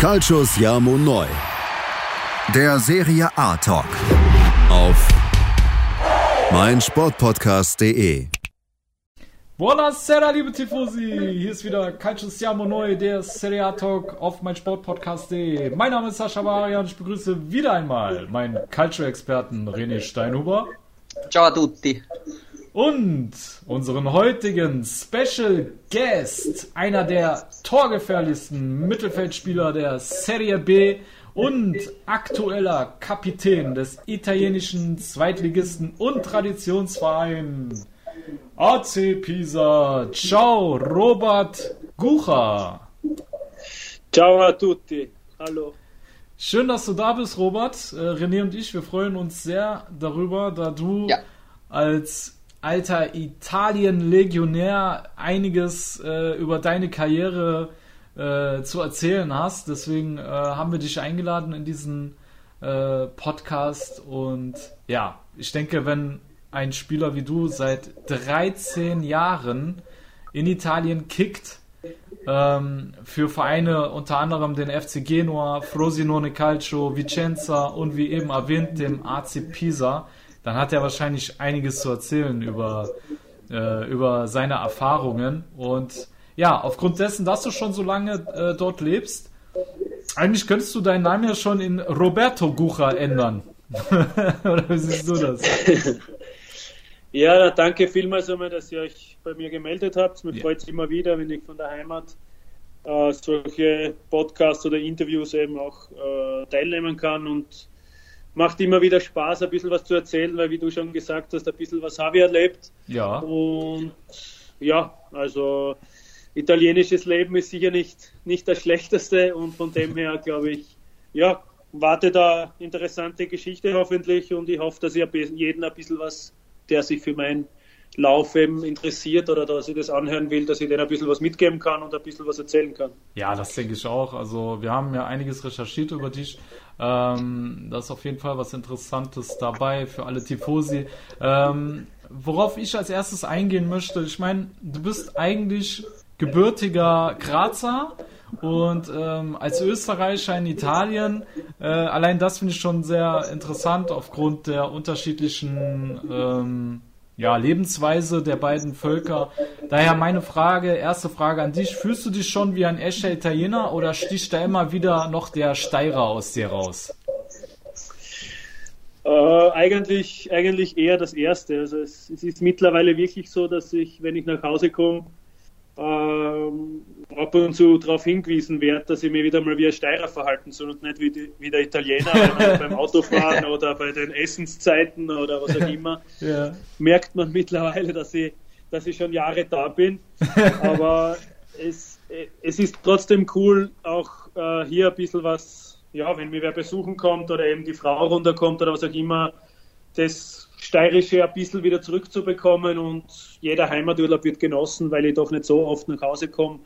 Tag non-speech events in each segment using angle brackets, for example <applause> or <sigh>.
Calcius Jamo Neu. Der Serie A Talk. Auf meinsportpodcast.de. Buonasera, liebe Tifosi! Hier ist wieder Calcio Siamo Neu, der Serie A Talk auf meinsportpodcast.de. Mein Name ist Sascha Varian und ich begrüße wieder einmal meinen Calcio-Experten René Steinhuber. Ciao a tutti. Und unseren heutigen Special Guest, einer der torgefährlichsten Mittelfeldspieler der Serie B und aktueller Kapitän des italienischen Zweitligisten und Traditionsvereins AC Pisa. Ciao, Robert Gucha. Ciao a tutti. Hallo. Schön, dass du da bist, Robert. Äh, René und ich, wir freuen uns sehr darüber, da du Ja. als alter Italien-Legionär einiges äh, über deine Karriere äh, zu erzählen hast. Deswegen äh, haben wir dich eingeladen in diesen äh, Podcast. Und ja, ich denke, wenn ein Spieler wie du seit 13 Jahren in Italien kickt, ähm, für Vereine unter anderem den FC Genua, Frosinone Calcio, Vicenza und wie eben erwähnt dem AC Pisa, dann hat er wahrscheinlich einiges zu erzählen über, äh, über seine Erfahrungen. Und ja, aufgrund dessen, dass du schon so lange äh, dort lebst, eigentlich könntest du deinen Namen ja schon in Roberto Gucha ändern. <laughs> Oder wie siehst du das? <laughs> Ja, danke vielmals einmal, dass ihr euch bei mir gemeldet habt. Mir Ja. freut es immer wieder, wenn ich von der Heimat äh, solche Podcasts oder Interviews eben auch äh, teilnehmen kann und macht immer wieder Spaß, ein bisschen was zu erzählen, weil wie du schon gesagt hast, ein bisschen was habe ich erlebt. Ja, Und ja, also italienisches Leben ist sicher nicht, nicht das schlechteste und von dem her glaube ich, ja, warte da interessante Geschichte hoffentlich und ich hoffe, dass ich jeden ein bisschen was, der sich für meinen Lauf eben interessiert oder dass ich das anhören will, dass ich denen ein bisschen was mitgeben kann und ein bisschen was erzählen kann. Ja, das denke ich auch. Also wir haben ja einiges recherchiert über dich. Ähm, da ist auf jeden Fall was Interessantes dabei für alle Tifosi. Ähm, worauf ich als erstes eingehen möchte, ich meine, du bist eigentlich gebürtiger Grazer und ähm, als Österreicher in Italien, äh, allein das finde ich schon sehr interessant aufgrund der unterschiedlichen ähm, ja, Lebensweise der beiden Völker. Daher meine Frage, erste Frage an dich. Fühlst du dich schon wie ein echter Italiener oder sticht da immer wieder noch der Steirer aus dir raus? Äh, eigentlich, eigentlich eher das Erste. Also es, es ist mittlerweile wirklich so, dass ich, wenn ich nach Hause komme, ähm, ab und zu darauf hingewiesen werde, dass ich mich wieder mal wie ein Steirer verhalten soll und nicht wie, die, wie der Italiener <laughs> beim Autofahren oder bei den Essenszeiten oder was auch immer. <laughs> Ja. Merkt man mittlerweile, dass ich, dass ich schon Jahre da bin. <laughs> Aber es, es ist trotzdem cool, auch äh, hier ein bisschen was, ja, wenn mir wer besuchen kommt oder eben die Frau runterkommt oder was auch immer, das Steirische ein bisschen wieder zurückzubekommen und jeder Heimaturlaub wird genossen, weil ich doch nicht so oft nach Hause komme.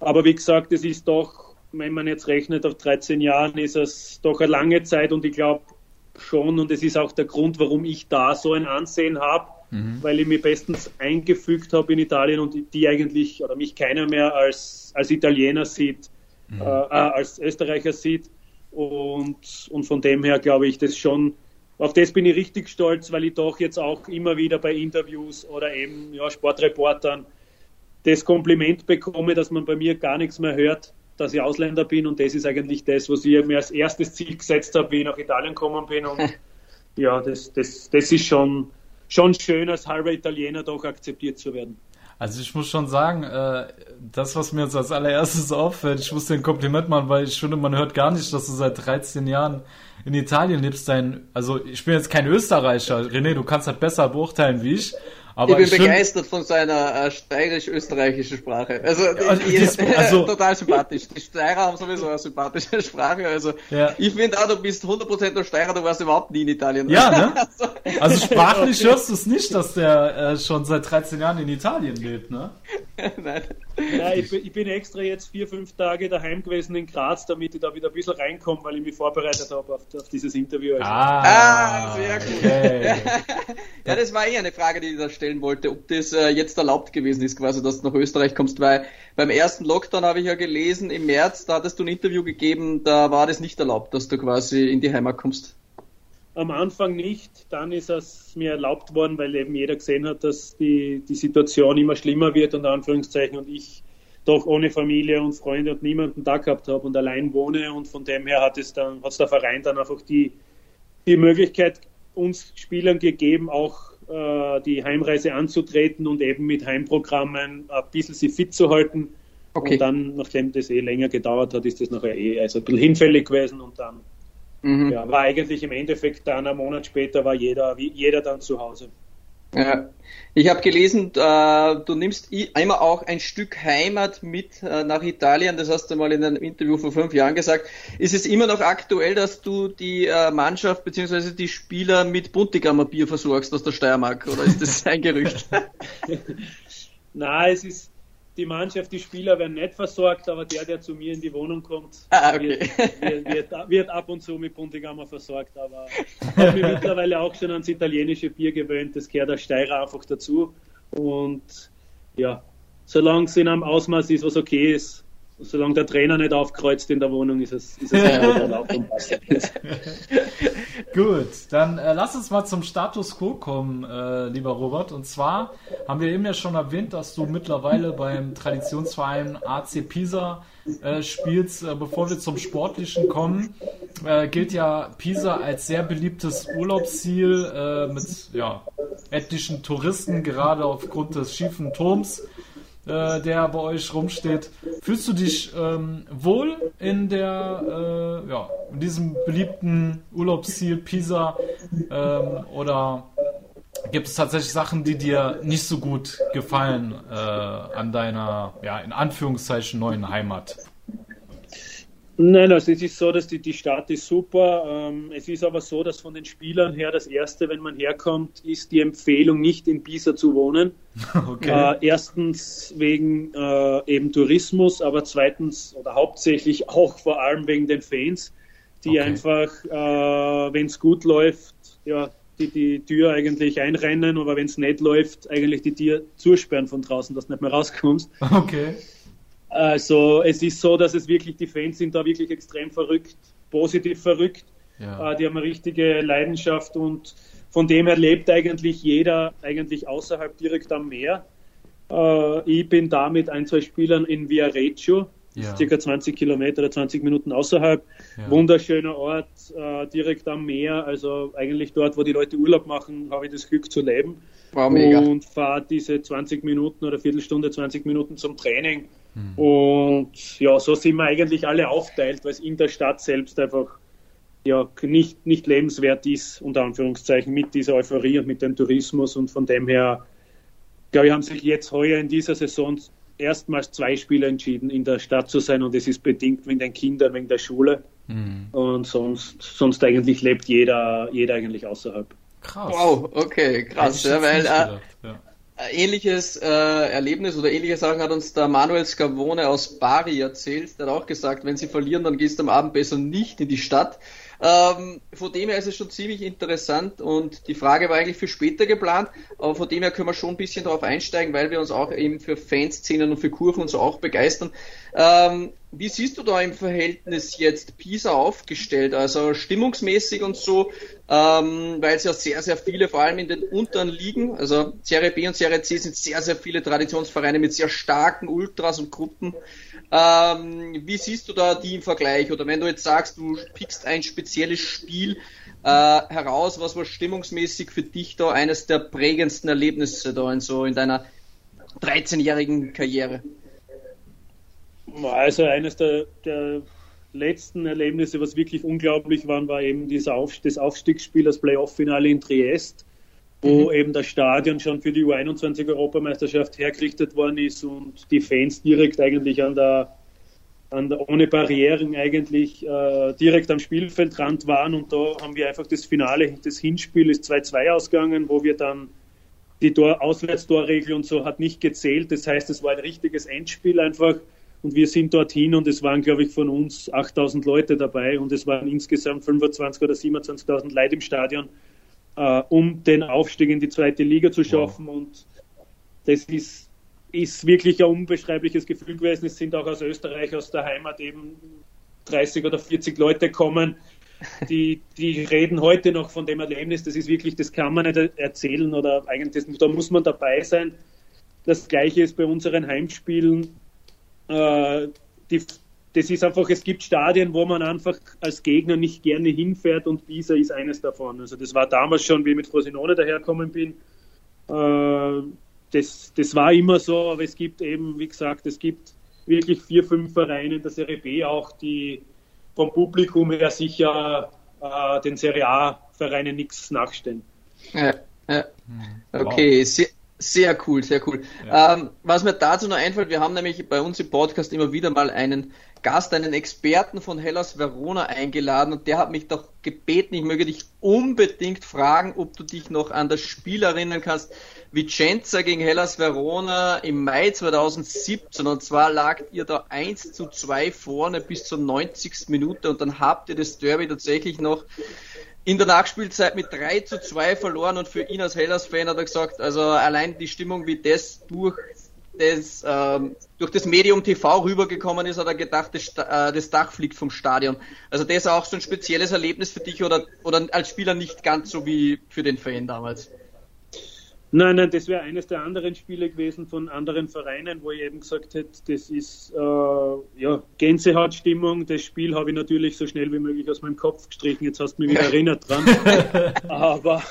Aber wie gesagt, es ist doch, wenn man jetzt rechnet auf 13 Jahren, ist es doch eine lange Zeit und ich glaube schon, und es ist auch der Grund, warum ich da so ein Ansehen habe, weil ich mich bestens eingefügt habe in Italien und die eigentlich, oder mich keiner mehr als, als Italiener sieht, äh, äh, als Österreicher sieht. Und, und von dem her glaube ich, das schon, auf das bin ich richtig stolz, weil ich doch jetzt auch immer wieder bei Interviews oder eben ja, Sportreportern das Kompliment bekomme, dass man bei mir gar nichts mehr hört, dass ich Ausländer bin und das ist eigentlich das, was ich mir als erstes Ziel gesetzt habe, wie ich nach Italien gekommen bin und <laughs> ja, das, das, das ist schon, schon schön, als halber Italiener doch akzeptiert zu werden. Also ich muss schon sagen, äh, das, was mir jetzt als allererstes auffällt, ich muss dir ein Kompliment machen, weil ich finde, man hört gar nicht, dass du seit 13 Jahren in Italien lebst. Dein, also ich bin jetzt kein Österreicher. René, du kannst das besser beurteilen wie ich. Aber ich bin find- begeistert von seiner äh, steirisch-österreichischen Sprache. Also, Also, die, das- also- <laughs> total sympathisch. Die Steirer haben sowieso eine sympathische <laughs> Sprache. Also Ja. ich finde auch, du bist 100% der Steirer, du warst überhaupt nie in Italien. Ja, ne? <laughs> Also, Also sprachlich hörst du es nicht, dass der äh, schon seit 13 Jahren in Italien lebt, ne? Nein. Ja, ich, bin, ich, bin extra jetzt vier, fünf Tage daheim gewesen in Graz, damit ich da wieder ein bisschen reinkomme, weil ich mich vorbereitet habe auf, auf dieses Interview. Also. Ah, ah, sehr gut. Okay. <laughs> ja, das war eh eine Frage, die ich da stellen wollte, ob das äh, jetzt erlaubt gewesen ist, quasi, dass du nach Österreich kommst, weil beim ersten Lockdown habe ich ja gelesen, im März, da hattest du ein Interview gegeben, da war das nicht erlaubt, dass du quasi in die Heimat kommst. Am Anfang nicht, dann ist es mir erlaubt worden, weil eben jeder gesehen hat, dass die, die Situation immer schlimmer wird, unter Anführungszeichen, und ich doch ohne Familie und Freunde und niemanden da gehabt habe und allein wohne und von dem her hat es dann, hat es der Verein dann einfach die, die Möglichkeit uns Spielern gegeben, auch äh, die Heimreise anzutreten und eben mit Heimprogrammen ein bisschen sie fit zu halten. Okay. Und dann, nachdem das eh länger gedauert hat, ist das nachher eh also ein bisschen hinfällig gewesen und dann Mhm. Ja, war eigentlich im Endeffekt dann einen Monat später war jeder, jeder dann zu Hause. Ja. Ich habe gelesen, äh, du nimmst einmal auch ein Stück Heimat mit äh, nach Italien. Das hast du mal in einem Interview vor fünf Jahren gesagt. Ist es immer noch aktuell, dass du die äh, Mannschaft bzw. die Spieler mit Buntigammer Bier versorgst aus der Steiermark? Oder ist das ein Gerücht? <laughs> Nein, es ist, die Mannschaft, die Spieler werden nicht versorgt, aber der, der zu mir in die Wohnung kommt, ah, okay. wird, wird, wird, ab und zu mit Buntigammer versorgt. Aber ich habe mich mittlerweile auch schon ans italienische Bier gewöhnt, das gehört der Steirer einfach dazu. Und ja, solange es in einem Ausmaß ist, was okay ist, solange der Trainer nicht aufkreuzt in der Wohnung, ist es, ist es <laughs> erlaubt und passt. <laughs> Gut, dann äh, lass uns mal zum Status quo kommen, äh, lieber Robert. Und zwar haben wir eben ja schon erwähnt, dass du mittlerweile beim Traditionsverein AC Pisa äh, spielst. Äh, bevor wir zum Sportlichen kommen, äh, gilt ja Pisa als sehr beliebtes Urlaubsziel äh, mit ja, etlichen Touristen, gerade aufgrund des schiefen Turms äh, der bei euch rumsteht. Fühlst du dich ähm, wohl in der, äh, ja, in diesem beliebten Urlaubsziel Pisa ähm, oder gibt es tatsächlich Sachen, die dir nicht so gut gefallen äh, an deiner, ja, in Anführungszeichen neuen Heimat? Nein, also es ist so, dass die, die Stadt ist super. Ähm, es ist aber so, dass von den Spielern her das Erste, wenn man herkommt, ist die Empfehlung, nicht in Pisa zu wohnen. <laughs> Okay. Äh, erstens wegen äh, eben Tourismus, aber zweitens oder hauptsächlich auch vor allem wegen den Fans, die okay. einfach, äh, wenn es gut läuft, ja, die, die Tür eigentlich einrennen, aber wenn es nicht läuft, eigentlich die Tür zusperren von draußen, dass du nicht mehr rauskommst. <laughs> Okay. Also es ist so, dass es wirklich, die Fans sind da wirklich extrem verrückt, positiv verrückt. Ja. Äh, die haben eine richtige Leidenschaft und von dem her lebt eigentlich jeder eigentlich außerhalb direkt am Meer. Äh, ich bin da mit ein, zwei Spielern in Viareggio, ja. circa 20 Kilometer oder 20 Minuten außerhalb. Ja. Wunderschöner Ort, äh, direkt am Meer, also eigentlich dort, wo die Leute Urlaub machen, habe ich das Glück zu leben. Wow, und fahre diese 20 Minuten oder Viertelstunde, 20 Minuten zum Training Mhm. Und ja, so sind wir eigentlich alle aufteilt, weil es in der Stadt selbst einfach ja, nicht, nicht lebenswert ist, unter Anführungszeichen, mit dieser Euphorie und mit dem Tourismus. Und von dem her, glaube ich, haben sich jetzt heuer in dieser Saison erstmals zwei Spieler entschieden, in der Stadt zu sein. Und es ist bedingt wegen den Kindern, wegen der Schule. Mhm. Und sonst, sonst eigentlich lebt jeder, jeder eigentlich außerhalb. Krass. Wow, okay, krass. Ja, weil, äh, ja ähnliches äh, Erlebnis oder ähnliche Sachen hat uns der Manuel Scavone aus Bari erzählt. Der hat auch gesagt, wenn sie verlieren, dann gehst du am Abend besser nicht in die Stadt. Ähm, von dem her ist es schon ziemlich interessant und die Frage war eigentlich für später geplant, aber von dem her können wir schon ein bisschen darauf einsteigen, weil wir uns auch eben für Fanszenen und für Kurven und so auch begeistern. Ähm, wie siehst du da im Verhältnis jetzt Pisa aufgestellt, also stimmungsmäßig und so, ähm, weil es ja sehr, sehr viele, vor allem in den unteren Ligen, also Serie B und Serie C sind sehr, sehr viele Traditionsvereine mit sehr starken Ultras und Gruppen. Ähm, wie siehst du da die im Vergleich? Oder wenn du jetzt sagst, du pickst ein spezielles Spiel äh, heraus, was war stimmungsmäßig für dich da eines der prägendsten Erlebnisse da in so in deiner 13-jährigen Karriere? Also eines der, der, letzten Erlebnisse, was wirklich unglaublich waren, war eben dieser Auf, das Aufstiegsspiel, das Playoff-Finale in Triest wo mhm. eben das Stadion schon für die U21-Europameisterschaft hergerichtet worden ist und die Fans direkt eigentlich an der, an der ohne Barrieren eigentlich äh, direkt am Spielfeldrand waren und da haben wir einfach das Finale, das Hinspiel ist 2-2 ausgegangen, wo wir dann die Tor Auswärtstorregel und so hat nicht gezählt. Das heißt, es war ein richtiges Endspiel einfach. Und wir sind dorthin und es waren, glaube ich, von uns 8000 Leute dabei und es waren insgesamt 25.000 oder 27.000 Leute im Stadion, äh, um den Aufstieg in die zweite Liga zu schaffen. Wow. Und das ist, ist wirklich ein unbeschreibliches Gefühl gewesen. Es sind auch aus Österreich, aus der Heimat eben 30 oder 40 Leute kommen. Die, die reden heute noch von dem Erlebnis. Das ist wirklich, das kann man nicht erzählen oder eigentlich, da muss man dabei sein. Das Gleiche ist bei unseren Heimspielen äh, die, das ist einfach, es gibt Stadien, wo man einfach als Gegner nicht gerne hinfährt und Pisa ist eines davon. Also das war damals schon, wie ich mit Frosinone daherkommen bin. Äh, das, das war immer so, aber es gibt eben, wie gesagt, es gibt wirklich vier, fünf Vereine in der Serie B auch, die vom Publikum her sicher äh, den Serie A-Vereinen nichts nachstellen. Ja, ja. Hm. Okay, wow. Sehr cool, sehr cool. Ja. Ähm, was mir dazu noch einfällt, wir haben nämlich bei uns im Podcast immer wieder mal einen Gast, einen Experten von Hellas Verona eingeladen und der hat mich doch gebeten, ich möge dich unbedingt fragen, ob du dich noch an das Spiel erinnern kannst, Vicenza gegen Hellas Verona im Mai 2017 und zwar lag ihr da 1 zu 2 vorne bis zur 90. Minute und dann habt ihr das Derby tatsächlich noch in der Nachspielzeit mit 3 zu 2 verloren und für ihn als Hellas-Fan hat er gesagt, also allein die Stimmung, wie das durch das, ähm, durch das Medium TV rübergekommen ist, hat er gedacht, das, äh, das Dach fliegt vom Stadion. Also das ist auch so ein spezielles Erlebnis für dich oder, oder als Spieler nicht ganz so wie für den Fan damals. Nein, nein, das wäre eines der anderen Spiele gewesen von anderen Vereinen, wo ich eben gesagt hätte, das ist äh, ja, Gänsehautstimmung. Das Spiel habe ich natürlich so schnell wie möglich aus meinem Kopf gestrichen. Jetzt hast du mich wieder <laughs> erinnert dran. Aber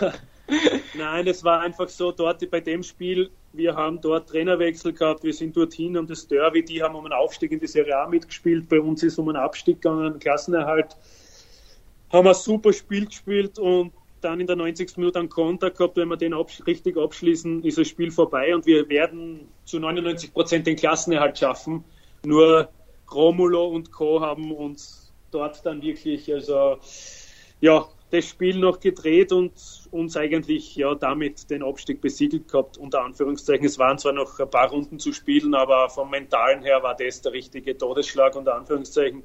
<laughs> nein, es war einfach so, dort bei dem Spiel, wir haben dort Trainerwechsel gehabt, wir sind dorthin um das Derby, die haben um einen Aufstieg in die Serie A mitgespielt, bei uns ist um einen Abstieg gegangen, Klassenerhalt. Haben ein super Spiel gespielt und dann in der 90. Minute einen Konter gehabt, wenn wir den absch richtig abschließen, ist das Spiel vorbei und wir werden zu 99 Prozent den Klassenerhalt schaffen. Nur Romulo und Co. haben uns dort dann wirklich, also ja, das Spiel noch gedreht und uns eigentlich ja damit den Abstieg besiegelt gehabt, unter Anführungszeichen. Es waren zwar noch ein paar Runden zu spielen, aber vom Mentalen her war das der richtige Todesschlag, unter Anführungszeichen.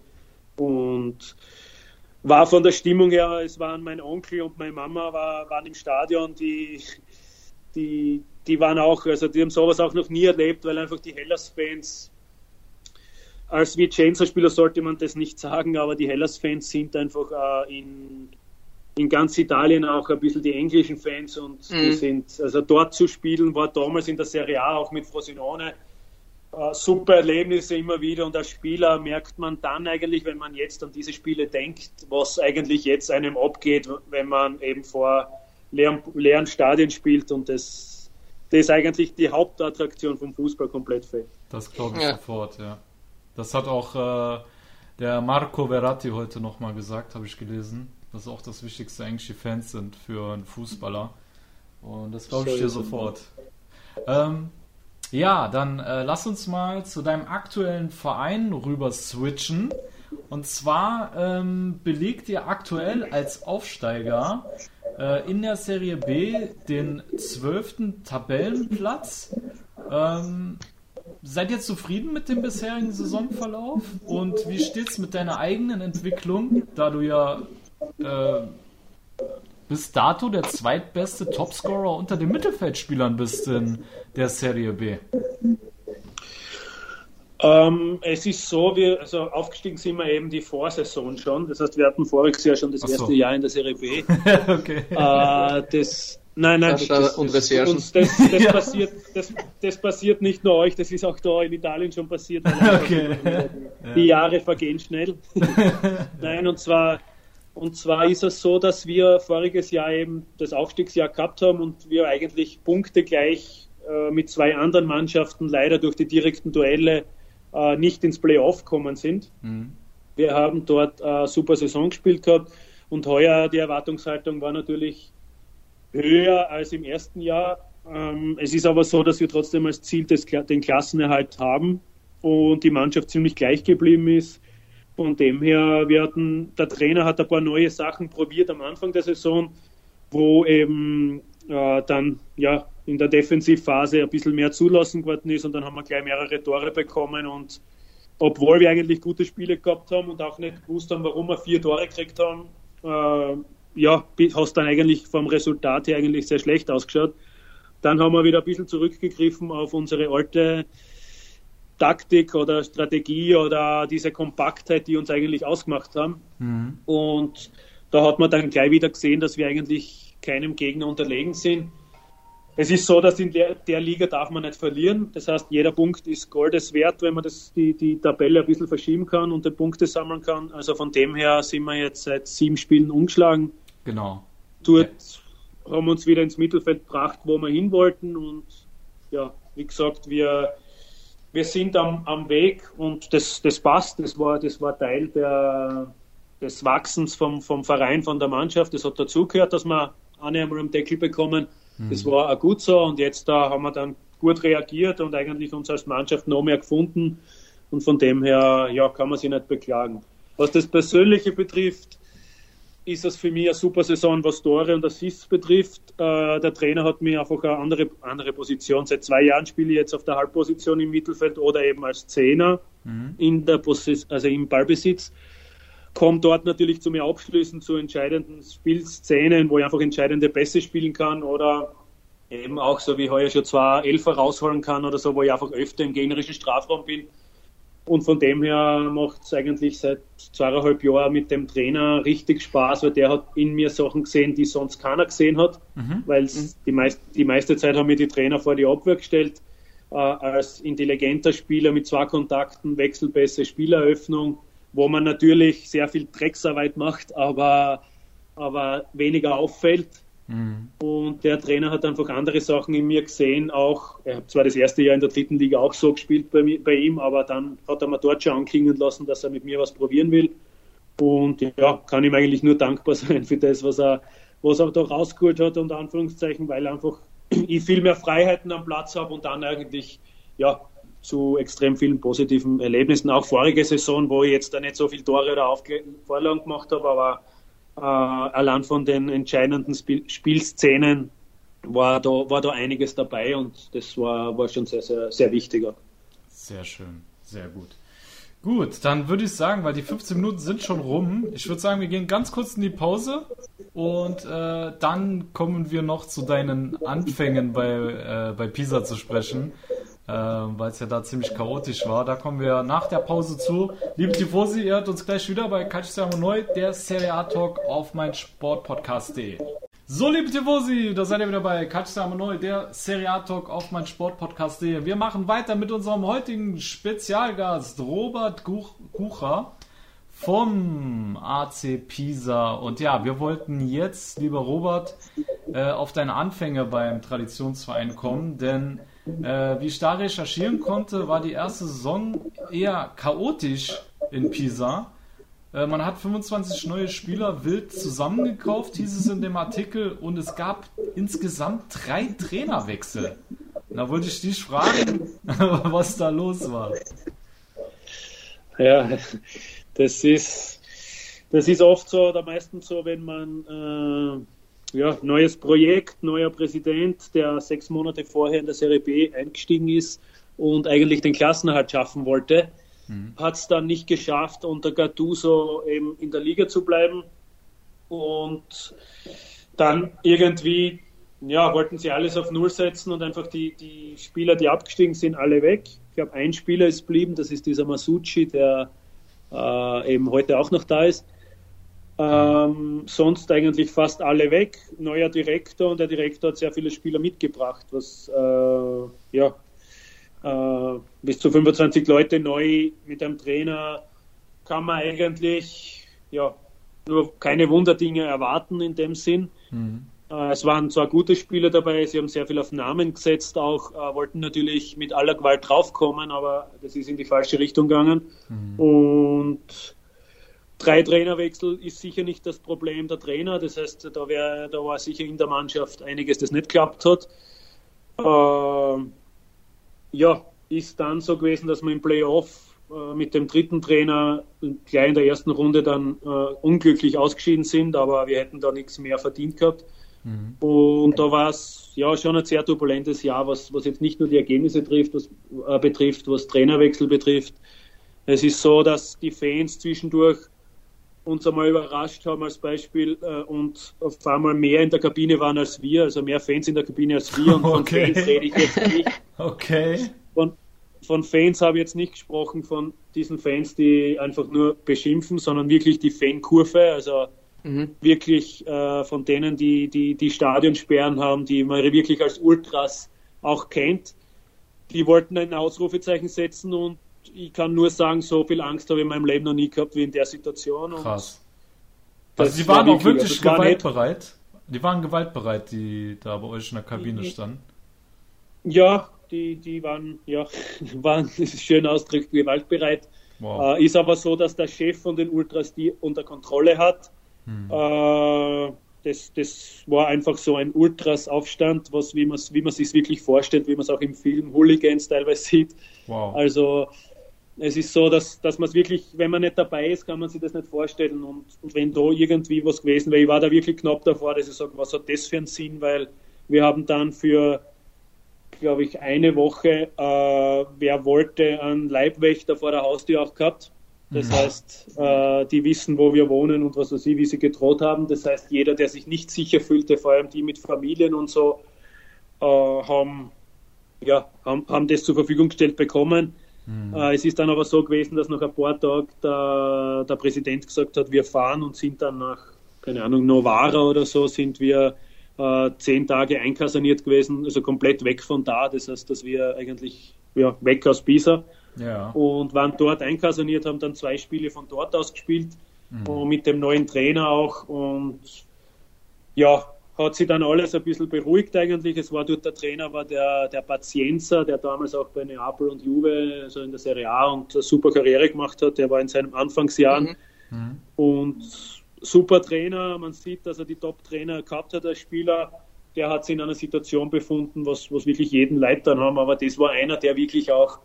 Und war von der Stimmung her, es waren mein Onkel und meine Mama war, waren im Stadion, die, die, die waren auch, also die haben sowas auch noch nie erlebt, weil einfach die Hellas-Fans, als Vicenza-Spieler sollte man das nicht sagen, aber die Hellas-Fans sind einfach äh, in, in ganz Italien auch ein bisschen die englischen Fans und mhm. die sind, also dort zu spielen, war damals in der Serie A auch mit Frosinone, äh, super Erlebnisse immer wieder und als Spieler merkt man dann eigentlich, wenn man jetzt an diese Spiele denkt, was eigentlich jetzt einem abgeht, wenn man eben vor leeren, leeren Stadien spielt und das, das ist eigentlich die Hauptattraktion vom Fußball komplett fehlt. Das glaube ich ja. sofort, ja. Das hat auch äh, der Marco Verratti heute nochmal gesagt, habe ich gelesen, dass auch das Wichtigste eigentlich die Fans sind für einen Fußballer. Und das glaube ich dir sofort. Ähm, ja, dann äh, lass uns mal zu deinem aktuellen Verein rüber switchen. Und zwar ähm, belegt ihr aktuell als Aufsteiger äh, in der Serie B den zwölften Tabellenplatz. Ähm, seid ihr zufrieden mit dem bisherigen Saisonverlauf? Und wie steht es mit deiner eigenen Entwicklung, da du ja äh, bis dato der zweitbeste Topscorer unter den Mittelfeldspielern bist in der Serie B? Ähm, es ist so, wir, also aufgestiegen sind wir eben die Vorsaison schon. Das heißt, wir hatten voriges Jahr schon das so. erste Jahr in der Serie B. <laughs> okay. Äh, das, nein, nein, das, das, und. Das, das, <laughs> das ja. passiert, das, das passiert nicht nur euch, das ist auch da in Italien schon passiert. <laughs> Okay. Die, die Jahre vergehen schnell. nein, und zwar und zwar ist es so, dass wir voriges Jahr eben das Aufstiegsjahr gehabt haben und wir eigentlich Punkte gleich äh, mit zwei anderen Mannschaften leider durch die direkten Duelle äh, nicht ins Playoff gekommen sind. Mhm. Wir haben dort äh, super Saison gespielt gehabt und heuer die Erwartungshaltung war natürlich höher als im ersten Jahr. Ähm, es ist aber so, dass wir trotzdem als Ziel des, den Klassenerhalt haben und die Mannschaft ziemlich gleich geblieben ist. Von dem her, wir hatten, der Trainer hat ein paar neue Sachen probiert am Anfang der Saison, wo eben äh, dann ja in der Defensivphase ein bisschen mehr zulassen geworden ist und dann haben wir gleich mehrere Tore bekommen und obwohl wir eigentlich gute Spiele gehabt haben und auch nicht gewusst haben, warum wir vier Tore gekriegt haben, äh, ja, hast dann eigentlich vom Resultat her eigentlich sehr schlecht ausgeschaut. Dann haben wir wieder ein bisschen zurückgegriffen auf unsere alte Taktik oder Strategie oder diese Kompaktheit, die uns eigentlich ausgemacht haben. Mhm. Und da hat man dann gleich wieder gesehen, dass wir eigentlich keinem Gegner unterlegen sind. Es ist so, dass in der, der, Liga darf man nicht verlieren. Das heißt, jeder Punkt ist Goldes wert, wenn man das, die, die Tabelle ein bisschen verschieben kann und die Punkte sammeln kann. Also von dem her sind wir jetzt seit sieben Spielen umgeschlagen. Genau. Dort ja. haben wir uns wieder ins Mittelfeld gebracht, wo wir hin wollten. Und ja, wie gesagt, wir, wir sind am, am Weg und das, das passt. Das war, das war Teil der, des Wachsens vom, vom Verein, von der Mannschaft. Das hat dazugehört, dass wir einmal am Deckel bekommen. Das mhm. war auch gut so und jetzt da haben wir dann gut reagiert und eigentlich uns als Mannschaft noch mehr gefunden und von dem her ja, kann man sich nicht beklagen. Was das Persönliche betrifft, ist es für mich eine super Saison, was Tore und Assists betrifft. Äh, der Trainer hat mir einfach eine andere, andere Position. Seit zwei Jahren spiele ich jetzt auf der Halbposition im Mittelfeld oder eben als Zehner mhm. in der also im Ballbesitz kommt dort natürlich zu mir Abschlüssen zu entscheidenden Spielszenen, wo ich einfach entscheidende Pässe spielen kann oder eben auch so wie heuer schon zwei Elfer rausholen kann oder so, wo ich einfach öfter im gegnerischen Strafraum bin. Und von dem her macht es eigentlich seit zweieinhalb Jahren mit dem Trainer richtig Spaß, weil der hat in mir Sachen gesehen, die sonst keiner gesehen hat, mhm. weil mhm. die, meist, die meiste Zeit haben mir die Trainer vor die Abwehr gestellt, äh, als intelligenter Spieler mit zwei Kontakten, Wechselpässe, Spieleröffnung wo man natürlich sehr viel Drecksarbeit macht, aber, aber weniger auffällt. Mhm. Und der Trainer hat einfach andere Sachen in mir gesehen, auch, er hat zwar das erste Jahr in der dritten Liga auch so gespielt bei, bei ihm, aber dann hat er mir dort schon anklingen lassen, dass er mit mir was probieren will. Und ja, kann ihm eigentlich nur dankbar <laughs> sein für das, was er, was er da rausgeholt hat, unter Anführungszeichen, weil einfach <clears throat> ich viel mehr Freiheiten am Platz habe und dann eigentlich ja, zu extrem vielen positiven Erlebnissen. Auch vorige Saison, wo ich jetzt da nicht so viele Tore oder Vorlagen gemacht habe, aber allein von den entscheidenden Spiel Spielszenen war da, war da einiges dabei und das war, war schon sehr, sehr, sehr wichtiger. Sehr schön, sehr gut. Gut, dann würde ich sagen, weil die 15 Minuten sind schon rum, ich würde sagen, wir gehen ganz kurz in die Pause und äh, dann kommen wir noch zu deinen Anfängen bei, äh, bei Pisa zu sprechen äh, weil es ja da ziemlich chaotisch war. Da kommen wir nach der Pause zu. Liebe Tifosi, ihr hört uns gleich wieder bei Calcio Neu, der Serie A Talk auf mein Sportpodcast.de. So, liebe Tifosi, da seid ihr wieder bei Calcio Neu, der Serie A Talk auf mein Sportpodcast.de. Wir machen weiter mit unserem heutigen Spezialgast, Robert Kucher vom AC Pisa. Und ja, wir wollten jetzt, lieber Robert, äh, auf deine Anfänge beim Traditionsverein kommen, denn äh, wie ich da recherchieren konnte, war die erste Saison eher chaotisch in Pisa. Äh, man hat 25 neue Spieler wild zusammengekauft, hieß es in dem Artikel, und es gab insgesamt drei Trainerwechsel. Da wollte ich dich fragen, <laughs> was da los war. Ja, das ist, das ist oft so, oder meistens so, wenn man äh, ja, neues Projekt, neuer Präsident, der sechs Monate vorher in der Serie B eingestiegen ist und eigentlich den Klassenerhalt schaffen wollte, mhm. hat es dann nicht geschafft, unter Gattuso eben in der Liga zu bleiben. Und dann irgendwie, ja, wollten sie alles auf Null setzen und einfach die, die Spieler, die abgestiegen sind, alle weg. Ich glaube, ein Spieler ist geblieben, das ist dieser Masucci, der äh, eben heute auch noch da ist. Ähm, sonst eigentlich fast alle weg. Neuer Direktor und der Direktor hat sehr viele Spieler mitgebracht, was äh, ja äh, bis zu 25 Leute neu mit einem Trainer kann man eigentlich ja nur keine Wunderdinge erwarten in dem Sinn. Mhm. Äh, es waren zwar gute Spieler dabei, sie haben sehr viel auf Namen gesetzt, auch äh, wollten natürlich mit aller Gewalt draufkommen, aber das ist in die falsche Richtung gegangen. Mhm. Und Drei Trainerwechsel ist sicher nicht das Problem der Trainer. Das heißt, da, wär, da war sicher in der Mannschaft einiges, das nicht geklappt hat. Äh, ja, ist dann so gewesen, dass wir im Playoff äh, mit dem dritten Trainer gleich in der ersten Runde dann äh, unglücklich ausgeschieden sind, aber wir hätten da nichts mehr verdient gehabt. Mhm. Und da war es ja schon ein sehr turbulentes Jahr, was, was jetzt nicht nur die Ergebnisse trifft, was, äh, betrifft, was Trainerwechsel betrifft. Es ist so, dass die Fans zwischendurch uns einmal überrascht haben als Beispiel äh, und auf einmal mehr in der Kabine waren als wir, also mehr Fans in der Kabine als wir und von Fans rede ich jetzt nicht. <laughs> Okay. Von, von Fans habe ich jetzt nicht gesprochen, von diesen Fans, die einfach nur beschimpfen, sondern wirklich die Fankurve, also mhm. wirklich äh, von denen, die, die die Stadionsperren haben, die man wirklich als Ultras auch kennt. Die wollten ein Ausrufezeichen setzen und ich kann nur sagen, so viel Angst habe ich in meinem Leben noch nie gehabt wie in der Situation. Krass. Also sie waren war auch wirklich also gewaltbereit. Die waren gewaltbereit, die da bei euch in der Kabine standen. Ja, die, die waren, ja, <laughs> waren, das <laughs> ist schön ausgedrückt, gewaltbereit. Wow. Äh, ist aber so, dass der Chef von den Ultras die unter Kontrolle hat. Hm. Äh, das, das war einfach so ein Ultras-Aufstand, was, wie man wie man sich wirklich vorstellt, wie man es auch im Film Hooligans teilweise sieht. Wow. Also es ist so, dass, dass man es wirklich, wenn man nicht dabei ist, kann man sich das nicht vorstellen. Und, und wenn da irgendwie was gewesen wäre, ich war da wirklich knapp davor, dass ich sage, was hat das für einen Sinn, weil wir haben dann für, glaube ich, eine Woche, äh, wer wollte, einen Leibwächter vor der Haustür auch gehabt. Das mhm. heißt, äh, die wissen, wo wir wohnen und was weiß ich, wie sie gedroht haben. Das heißt, jeder, der sich nicht sicher fühlte, vor allem die mit Familien und so, äh, haben, ja, haben, haben das zur Verfügung gestellt bekommen. Mhm. Äh, es ist dann aber so gewesen, dass nach ein paar Tagen der, der Präsident gesagt hat, wir fahren und sind dann nach, keine Ahnung, Novara oder so, sind wir äh, zehn Tage einkasaniert gewesen, also komplett weg von da. Das heißt, dass wir eigentlich ja, weg aus Pisa ja. und waren dort einkasaniert, haben dann zwei Spiele von dort aus gespielt mhm. und mit dem neuen Trainer auch und ja, hat sich dann alles ein bisschen beruhigt eigentlich. Es war dort der Trainer, war der, der Pazienza, der damals auch bei Neapel und Juve, also in der Serie A und eine super Karriere gemacht hat. Der war in seinen Anfangsjahren mhm. mhm. und super Trainer. Man sieht, dass er die Top-Trainer gehabt hat als Spieler. Der hat sich in einer Situation befunden, was, was wirklich jeden Leid dann haben. Aber das war einer, der wirklich auch,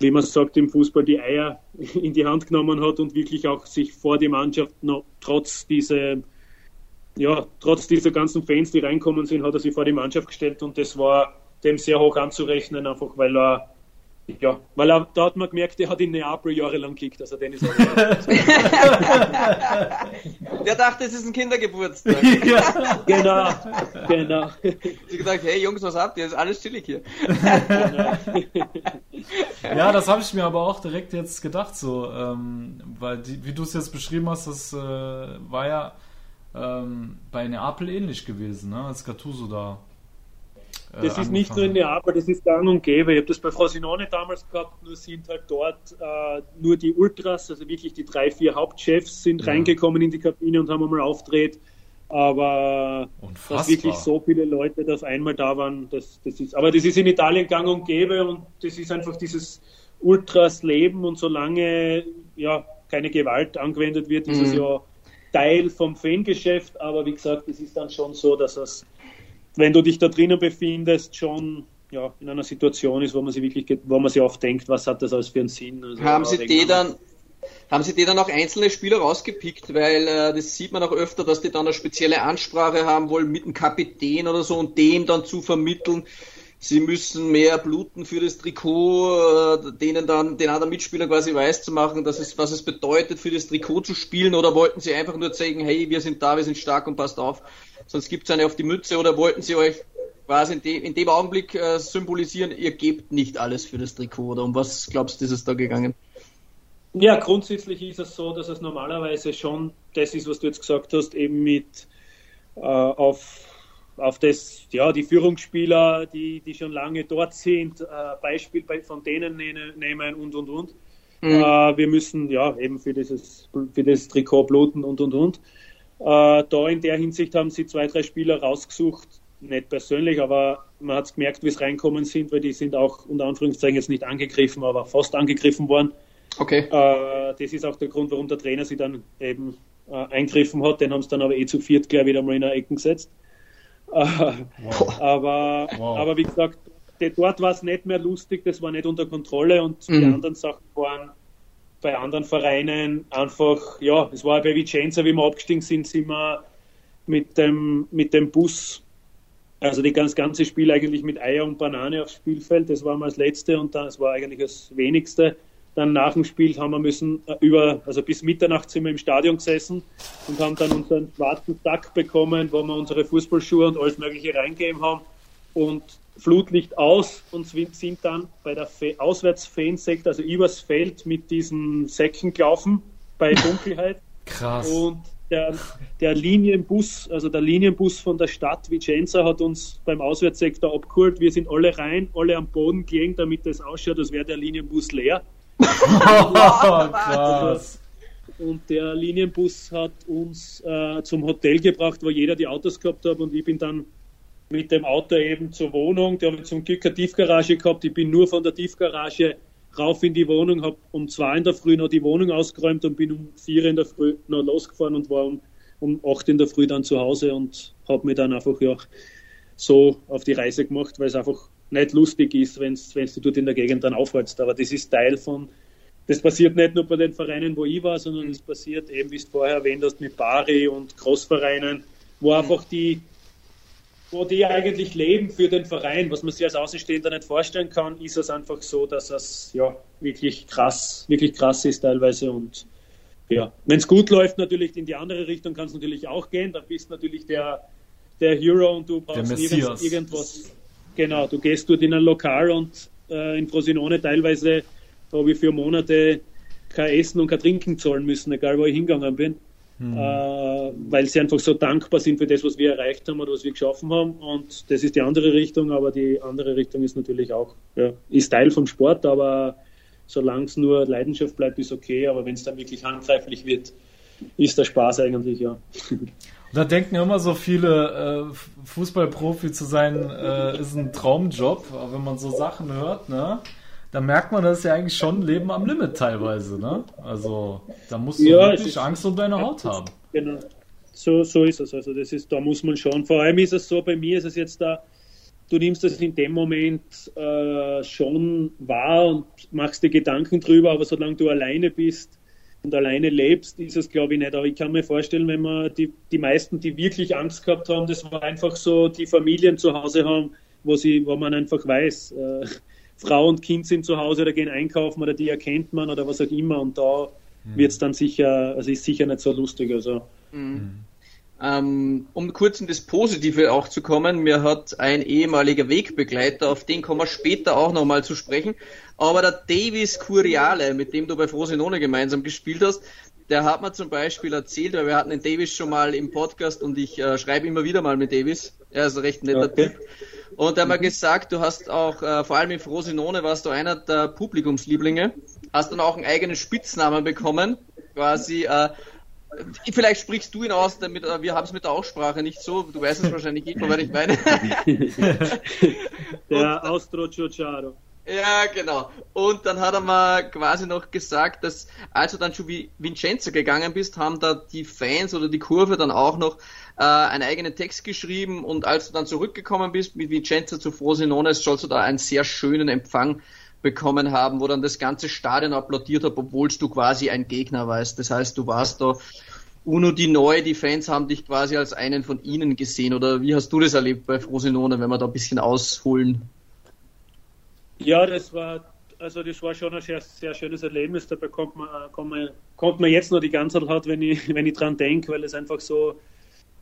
wie man sagt im Fußball, die Eier <laughs> in die Hand genommen hat und wirklich auch sich vor die Mannschaft noch trotz dieser ja, trotz dieser ganzen Fans, die reinkommen sind, hat er sich vor die Mannschaft gestellt und das war dem sehr hoch anzurechnen, einfach weil er ja, weil er, da hat man gemerkt, er hat in Neapel jahrelang gekickt, also den ist auch <laughs> Der dachte, es ist ein Kindergeburtstag. <laughs> ja, genau, genau. Sie gesagt, hey Jungs, was habt ihr? Ist alles chillig hier. ja, das habe ich mir aber auch direkt jetzt gedacht, so, ähm, weil die, wie du es jetzt beschrieben hast, das äh, war ja ähm, bei Neapel ähnlich gewesen, ne? als Gattuso da. Äh, das ist nicht nur in Neapel, das ist gang und gäbe. Ich habe das bei Frosinone damals gehabt, nur sind halt dort äh, nur die Ultras, also wirklich die drei, vier Hauptchefs sind ja. reingekommen in die Kabine und haben einmal aufgedreht. Aber Unfassbar. dass wirklich so viele Leute das einmal da waren, das, das ist, aber das ist in Italien gang und gäbe und das ist einfach dieses Ultras-Leben und solange ja keine Gewalt angewendet wird, ist mhm. es ja Teil vom Fangeschäft, aber wie gesagt, es ist dann schon so, dass es, wenn du dich da drinnen befindest, schon ja, in einer Situation ist, wo man sich wirklich, wo man sich oft denkt, was hat das alles für einen Sinn? Also, haben Sie die dann, haben Sie die dann auch einzelne Spieler rausgepickt, weil äh, das sieht man auch öfter, dass die dann eine spezielle Ansprache haben wollen mit dem Kapitän oder so und dem dann zu vermitteln, sie müssen mehr bluten für das Trikot, äh, denen dann den anderen Mitspielern quasi weiß zu machen, dass es, was es bedeutet, für das Trikot zu spielen, oder wollten sie einfach nur zeigen, hey, wir sind da, wir sind stark und passt auf, sonst gibt's eine auf die Mütze, oder wollten sie euch quasi in, de, in dem Augenblick äh, symbolisieren, ihr gebt nicht alles für das Trikot, oder um was glaubst du, ist es da gegangen? Ja, grundsätzlich ist es so, dass es normalerweise schon das ist, was du jetzt gesagt hast, eben mit äh, auf auf das, ja, die Führungsspieler, die, die schon lange dort sind, äh, Beispiel bei, von denen nehmen und, und, und. Mhm. Äh, wir müssen, ja, eben für dieses, für das Trikot bluten und, und, und. Äh, da in der Hinsicht haben sie zwei, drei Spieler rausgesucht, nicht persönlich, aber man hat gemerkt, wie es reinkommen sind, weil die sind auch unter Anführungszeichen jetzt nicht angegriffen, aber fast angegriffen worden. Okay. Äh, das ist auch der Grund, warum der Trainer sie dann eben äh, eingriffen hat. Den haben sie dann aber eh zu viert gleich wieder mal in der Ecken gesetzt. Wow. Aber, wow. aber wie gesagt, dort war es nicht mehr lustig, das war nicht unter Kontrolle und mhm. die anderen Sachen waren bei anderen Vereinen einfach, ja, es war bei Vicenza, wie wir abgestiegen sind, sind wir mit dem, mit dem Bus, also die ganz ganze Spiel eigentlich mit Eier und Banane aufs Spielfeld. Das war mal das letzte und dann, das war eigentlich das wenigste. Dann nach dem Spiel haben wir müssen äh, über, also bis Mitternacht sind wir im Stadion gesessen und haben dann unseren schwarzen Sack bekommen, wo wir unsere Fußballschuhe und alles Mögliche reingegeben haben und Flutlicht aus und sind dann bei der Auswärtsfansekte, also übers Feld mit diesen Säcken gelaufen bei <laughs> Dunkelheit. Krass. Und der, der Linienbus, also der Linienbus von der Stadt Vicenza hat uns beim Auswärtssektor abgeholt. Wir sind alle rein, alle am Boden gelegen, damit es ausschaut, als wäre der Linienbus leer. <laughs> oh, krass. Und der Linienbus hat uns äh, zum Hotel gebracht, wo jeder die Autos gehabt hat und ich bin dann mit dem Auto eben zur Wohnung. Die haben zum Glück eine Tiefgarage gehabt. Ich bin nur von der Tiefgarage rauf in die Wohnung, habe um zwei in der Früh noch die Wohnung ausgeräumt und bin um vier in der Früh noch losgefahren und war um, um acht in der Früh dann zu Hause und habe mich dann einfach ja so auf die Reise gemacht, weil es einfach nicht lustig ist, wenn du dort in der Gegend dann aufhältst. Aber das ist Teil von, das passiert nicht nur bei den Vereinen, wo ich war, sondern es passiert eben, wie du vorher erwähnt hast, mit Bari und Großvereinen, wo einfach die, wo die eigentlich leben für den Verein, was man sich als Außenstehender nicht vorstellen kann, ist es einfach so, dass es ja wirklich krass, wirklich krass ist teilweise und ja, wenn es gut läuft, natürlich in die andere Richtung kann es natürlich auch gehen. Da bist natürlich der, der Hero und du brauchst nirgends irgendwas. Genau, du gehst dort in ein Lokal und äh, in Frosinone teilweise habe ich für Monate kein Essen und kein Trinken zahlen müssen, egal wo ich hingegangen bin mhm. äh, weil sie einfach so dankbar sind für das, was wir erreicht haben oder was wir geschaffen haben. Und das ist die andere Richtung, aber die andere Richtung ist natürlich auch, ja, ist Teil vom Sport, aber solange es nur Leidenschaft bleibt, ist okay, aber wenn es dann wirklich handgreiflich wird, ist der Spaß eigentlich, ja. <laughs> Da denken immer so viele, äh, Fußballprofi zu sein, äh, ist ein Traumjob, aber wenn man so Sachen hört, ne? da merkt man, das ist ja eigentlich schon Leben am Limit teilweise, ne? Also da musst du ja, wirklich Angst um deine Haut haben. Genau. So, so ist es. Also das ist, da muss man schon. Vor allem ist es so, bei mir ist es jetzt da, du nimmst das in dem Moment äh, schon wahr und machst dir Gedanken drüber, aber solange du alleine bist und alleine lebst, ist es glaube ich nicht. Aber ich kann mir vorstellen, wenn man die, die meisten, die wirklich Angst gehabt haben, das war einfach so, die Familien zu Hause haben, wo sie, wo man einfach weiß, äh, <laughs> Frau und Kind sind zu Hause oder gehen einkaufen oder die erkennt man oder was auch immer und da mhm. wird es dann sicher, also ist sicher nicht so lustig. Also. Mhm. Ähm, um kurz in das Positive auch zu kommen, mir hat ein ehemaliger Wegbegleiter, auf den kommen wir später auch nochmal zu sprechen, aber der Davis Curiale, mit dem du bei Frosinone gemeinsam gespielt hast, der hat mir zum Beispiel erzählt, weil wir hatten den Davis schon mal im Podcast und ich äh, schreibe immer wieder mal mit Davis. Er ist ein recht netter okay. Typ. Und er hat mir mhm. gesagt, du hast auch, äh, vor allem in Frosinone warst du einer der Publikumslieblinge, hast dann auch einen eigenen Spitznamen bekommen, quasi, äh, Vielleicht sprichst du ihn aus, damit äh, wir haben es mit der Aussprache nicht so. Du weißt es wahrscheinlich nicht, was ich meine. <laughs> der Austro Ciociaro. Ja, genau. Und dann hat er mal quasi noch gesagt, dass als du dann schon wie Vincenzo gegangen bist, haben da die Fans oder die Kurve dann auch noch äh, einen eigenen Text geschrieben und als du dann zurückgekommen bist mit Vincenzo zu Frosinone, sollst du da einen sehr schönen Empfang bekommen haben, wo dann das ganze Stadion applaudiert hat, obwohl du quasi ein Gegner warst. Das heißt, du warst da Uno die Neu, die Fans haben dich quasi als einen von ihnen gesehen. Oder wie hast du das erlebt bei Frosinone, wenn wir da ein bisschen ausholen? Ja, das war also das war schon ein sehr, sehr schönes Erlebnis. Da bekommt man, kommt man, kommt man jetzt noch die ganze Zeit, wenn ich, wenn ich dran denke, weil es einfach so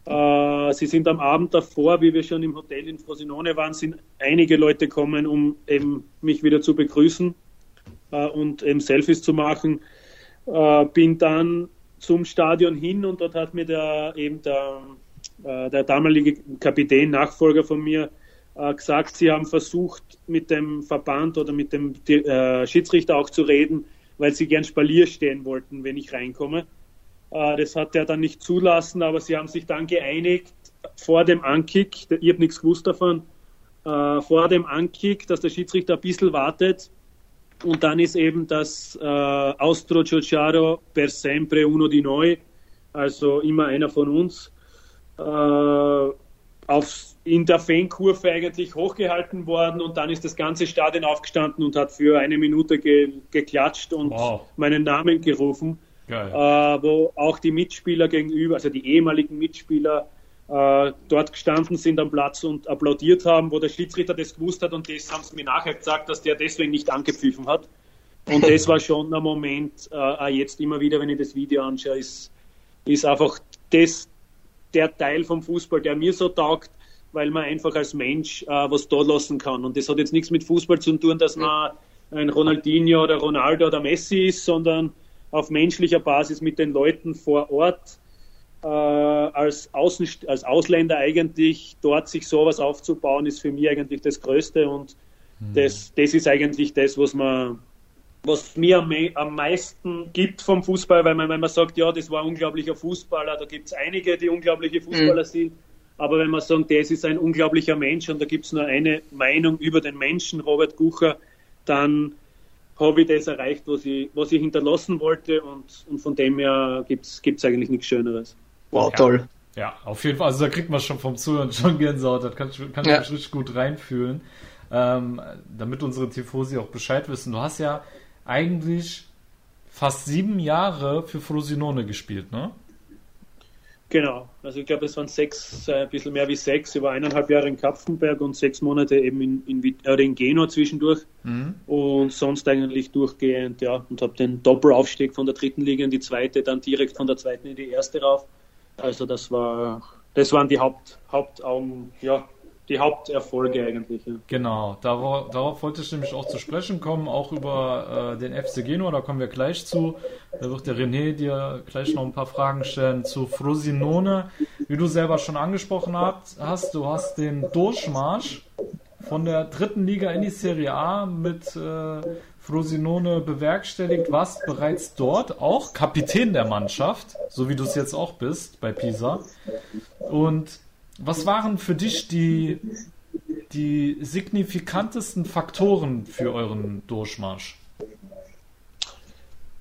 sie sind am Abend davor, wie wir schon im Hotel in Frosinone waren, sind einige Leute gekommen, um eben mich wieder zu begrüßen äh, und eben Selfies zu machen. Äh, bin dann zum Stadion hin und dort hat mir der eben der, äh, der damalige Kapitän, Nachfolger von mir, äh, gesagt, sie haben versucht, mit dem Verband oder mit dem äh, Schiedsrichter auch zu reden, weil sie gern Spalier stehen wollten, wenn ich reinkomme. Äh, das hat er dann nicht zulassen, aber sie haben sich dann geeinigt vor dem Ankick, ich habe nichts gewusst davon, äh, vor dem Ankick, dass der Schiedsrichter ein bisschen wartet und dann ist eben das äh, Austro Ciociaro per sempre uno di noi, also immer einer von uns, aufs, in der Fankurve eigentlich hochgehalten worden und dann ist das ganze Stadion aufgestanden und hat für eine Minute ge, geklatscht und wow. meinen Namen gerufen. Äh, wo auch die Mitspieler gegenüber, also die ehemaligen Mitspieler äh, dort gestanden sind am Platz und applaudiert haben, wo der Schiedsrichter das gewusst hat und das haben sie mir nachher gesagt, dass der deswegen nicht angepfiffen hat. Und das war schon ein Moment, äh, jetzt immer wieder, wenn ich das Video anschaue, ist, ist einfach das, der Teil vom Fußball, der mir so taugt, weil man einfach als Mensch äh, was da lassen kann. Und das hat jetzt nichts mit Fußball zu tun, dass man ein Ronaldinho oder Ronaldo oder Messi ist, sondern auf menschlicher Basis mit den Leuten vor Ort äh, als, Außen, als Ausländer eigentlich dort sich sowas aufzubauen, ist für mich eigentlich das Größte und mhm. das, das ist eigentlich das, was man was mir am, am meisten gibt vom Fußball, weil man, wenn man sagt, ja, das war ein unglaublicher Fußballer, da gibt es einige, die unglaubliche Fußballer mhm. sind, aber wenn man sagt, das ist ein unglaublicher Mensch und da gibt es nur eine Meinung über den Menschen, Robert Gucher, dann habe ich das erreicht, was ich, was ich hinterlassen wollte und, und von dem her gibt es eigentlich nichts Schöneres. Wow, toll. Ja, auf jeden Fall. Also da kriegt man schon vom Zuhören schon Gänsehaut. Da kann, kann ja. ich richtig gut reinfühlen. Ähm, damit unsere Tifosi auch Bescheid wissen. Du hast ja eigentlich fast sieben Jahre für Frosinone gespielt, ne? Genau, also ich glaube, es waren sechs, äh, ein bisschen mehr wie sechs. Ich war eineinhalb Jahre in Kapfenberg und sechs Monate eben in, in, äh, in Genua zwischendurch. Mhm. Und sonst eigentlich durchgehend, ja, und habe den Doppelaufstieg von der dritten Liga in die zweite, dann direkt von der zweiten in die erste rauf. Also das war, das waren die Haupt, Hauptaugen, ja, die Haupterfolge eigentlich. Ja. Genau, darauf, darauf, wollte ich nämlich auch zu sprechen kommen, auch über äh, den FC Genua, da kommen wir gleich zu. Da wird der René dir gleich noch ein paar Fragen stellen zu Frosinone. Wie du selber schon angesprochen hast, du hast den Durchmarsch von der dritten Liga in die Serie A mit äh, Frosinone bewerkstelligt, warst bereits dort auch Kapitän der Mannschaft, so wie du es jetzt auch bist bei Pisa. Und was waren für dich die, die signifikantesten Faktoren für euren Durchmarsch?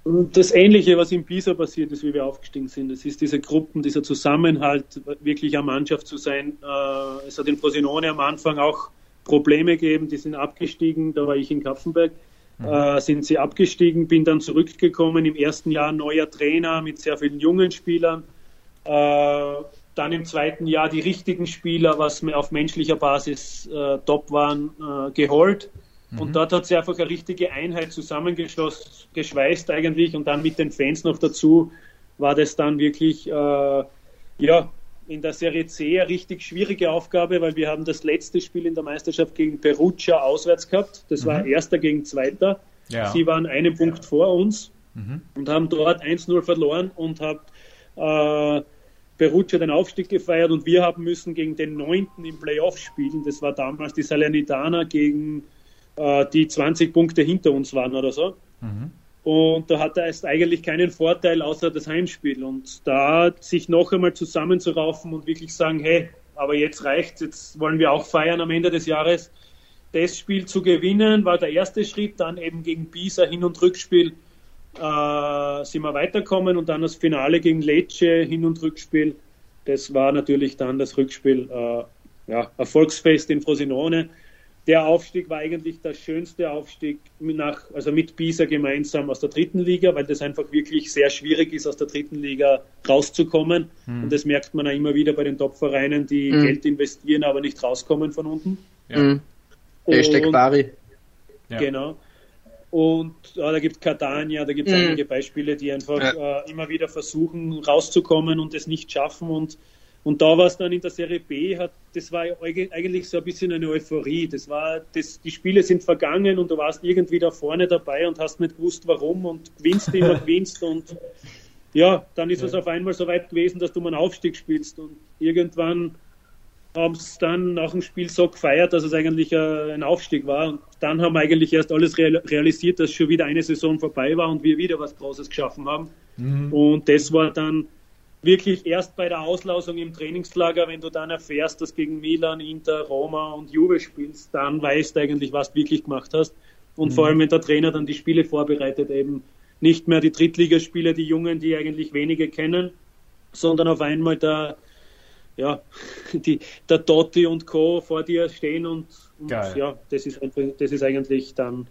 Das Ähnliche, was in Pisa passiert ist, wie wir aufgestiegen sind. Es ist diese Gruppen, dieser Zusammenhalt, wirklich eine Mannschaft zu sein. Äh, es hat in Frosinone am Anfang auch Probleme gegeben, die sind abgestiegen, da war ich in Kapfenberg, mhm. Äh, sind sie abgestiegen, bin dann zurückgekommen, im ersten Jahr neuer Trainer mit sehr vielen jungen Spielern. Dann im zweiten Jahr die richtigen Spieler, was mir auf menschlicher Basis äh, top waren, äh, geholt. Mhm. Und dort hat sie einfach eine richtige Einheit zusammengeschweißt eigentlich und dann mit den Fans noch dazu war das dann wirklich äh, ja in der Serie C eine richtig schwierige Aufgabe, weil wir haben das letzte Spiel in der Meisterschaft gegen Perugia auswärts gehabt. Das mhm. war erster gegen zweiter. Ja. Sie waren einen Punkt vor uns mhm. und haben dort 1-0 verloren und haben äh, Perugia den Aufstieg gefeiert und wir haben müssen gegen den Neunten im Playoff spielen. Das war damals die Salernitana gegen äh, die 20 Punkte hinter uns waren oder so. Mhm. Und da hat er erst eigentlich keinen Vorteil außer das Heimspiel. Und da sich noch einmal zusammenzuraufen und wirklich sagen, hey, aber jetzt reicht's, jetzt wollen wir auch feiern am Ende des Jahres. Das Spiel zu gewinnen war der erste Schritt, dann eben gegen Pisa Hin- und Rückspiel äh, sind wir weiterkommen und dann das Finale gegen Lecce, Hin- und Rückspiel. Das war natürlich dann das Rückspiel, äh, ja, Erfolgsfest in Frosinone. Der Aufstieg war eigentlich der schönste Aufstieg nach, also mit Pisa gemeinsam aus der dritten Liga, weil das einfach wirklich sehr schwierig ist, aus der dritten Liga rauszukommen. Mhm. Und das merkt man ja immer wieder bei den Top-Vereinen, die mhm. Geld investieren, aber nicht rauskommen von unten. Ja. Mhm. Hashtag Bari. Ja. Genau. Und ja, da gibt es Catania, da gibt es mhm. einige Beispiele, die einfach ja. äh, immer wieder versuchen rauszukommen und es nicht schaffen. Und, und da war es dann in der Serie B, hat, das war eigentlich so ein bisschen eine Euphorie. Das war, das, die Spiele sind vergangen und du warst irgendwie da vorne dabei und hast nicht gewusst, warum und gewinnst immer, <laughs> gewinnst und ja, dann ist ja. es auf einmal so weit gewesen, dass du mal einen Aufstieg spielst und irgendwann haben es dann nach dem Spiel so gefeiert, dass es eigentlich äh, ein Aufstieg war. Und dann haben wir eigentlich erst alles realisiert, dass schon wieder eine Saison vorbei war und wir wieder was Großes geschaffen haben. Mhm. Und das war dann wirklich erst bei der Auslausung im Trainingslager, wenn du dann erfährst, dass gegen Milan, Inter, Roma und Juve spielst, dann weißt du eigentlich, was du wirklich gemacht hast. Und mhm. vor allem, wenn der Trainer dann die Spiele vorbereitet, eben nicht mehr die Drittligaspiele, die Jungen, die eigentlich wenige kennen, sondern auf einmal der ja, die, der Dotti und Co. vor dir stehen und, und ja, das ist, das ist eigentlich dann,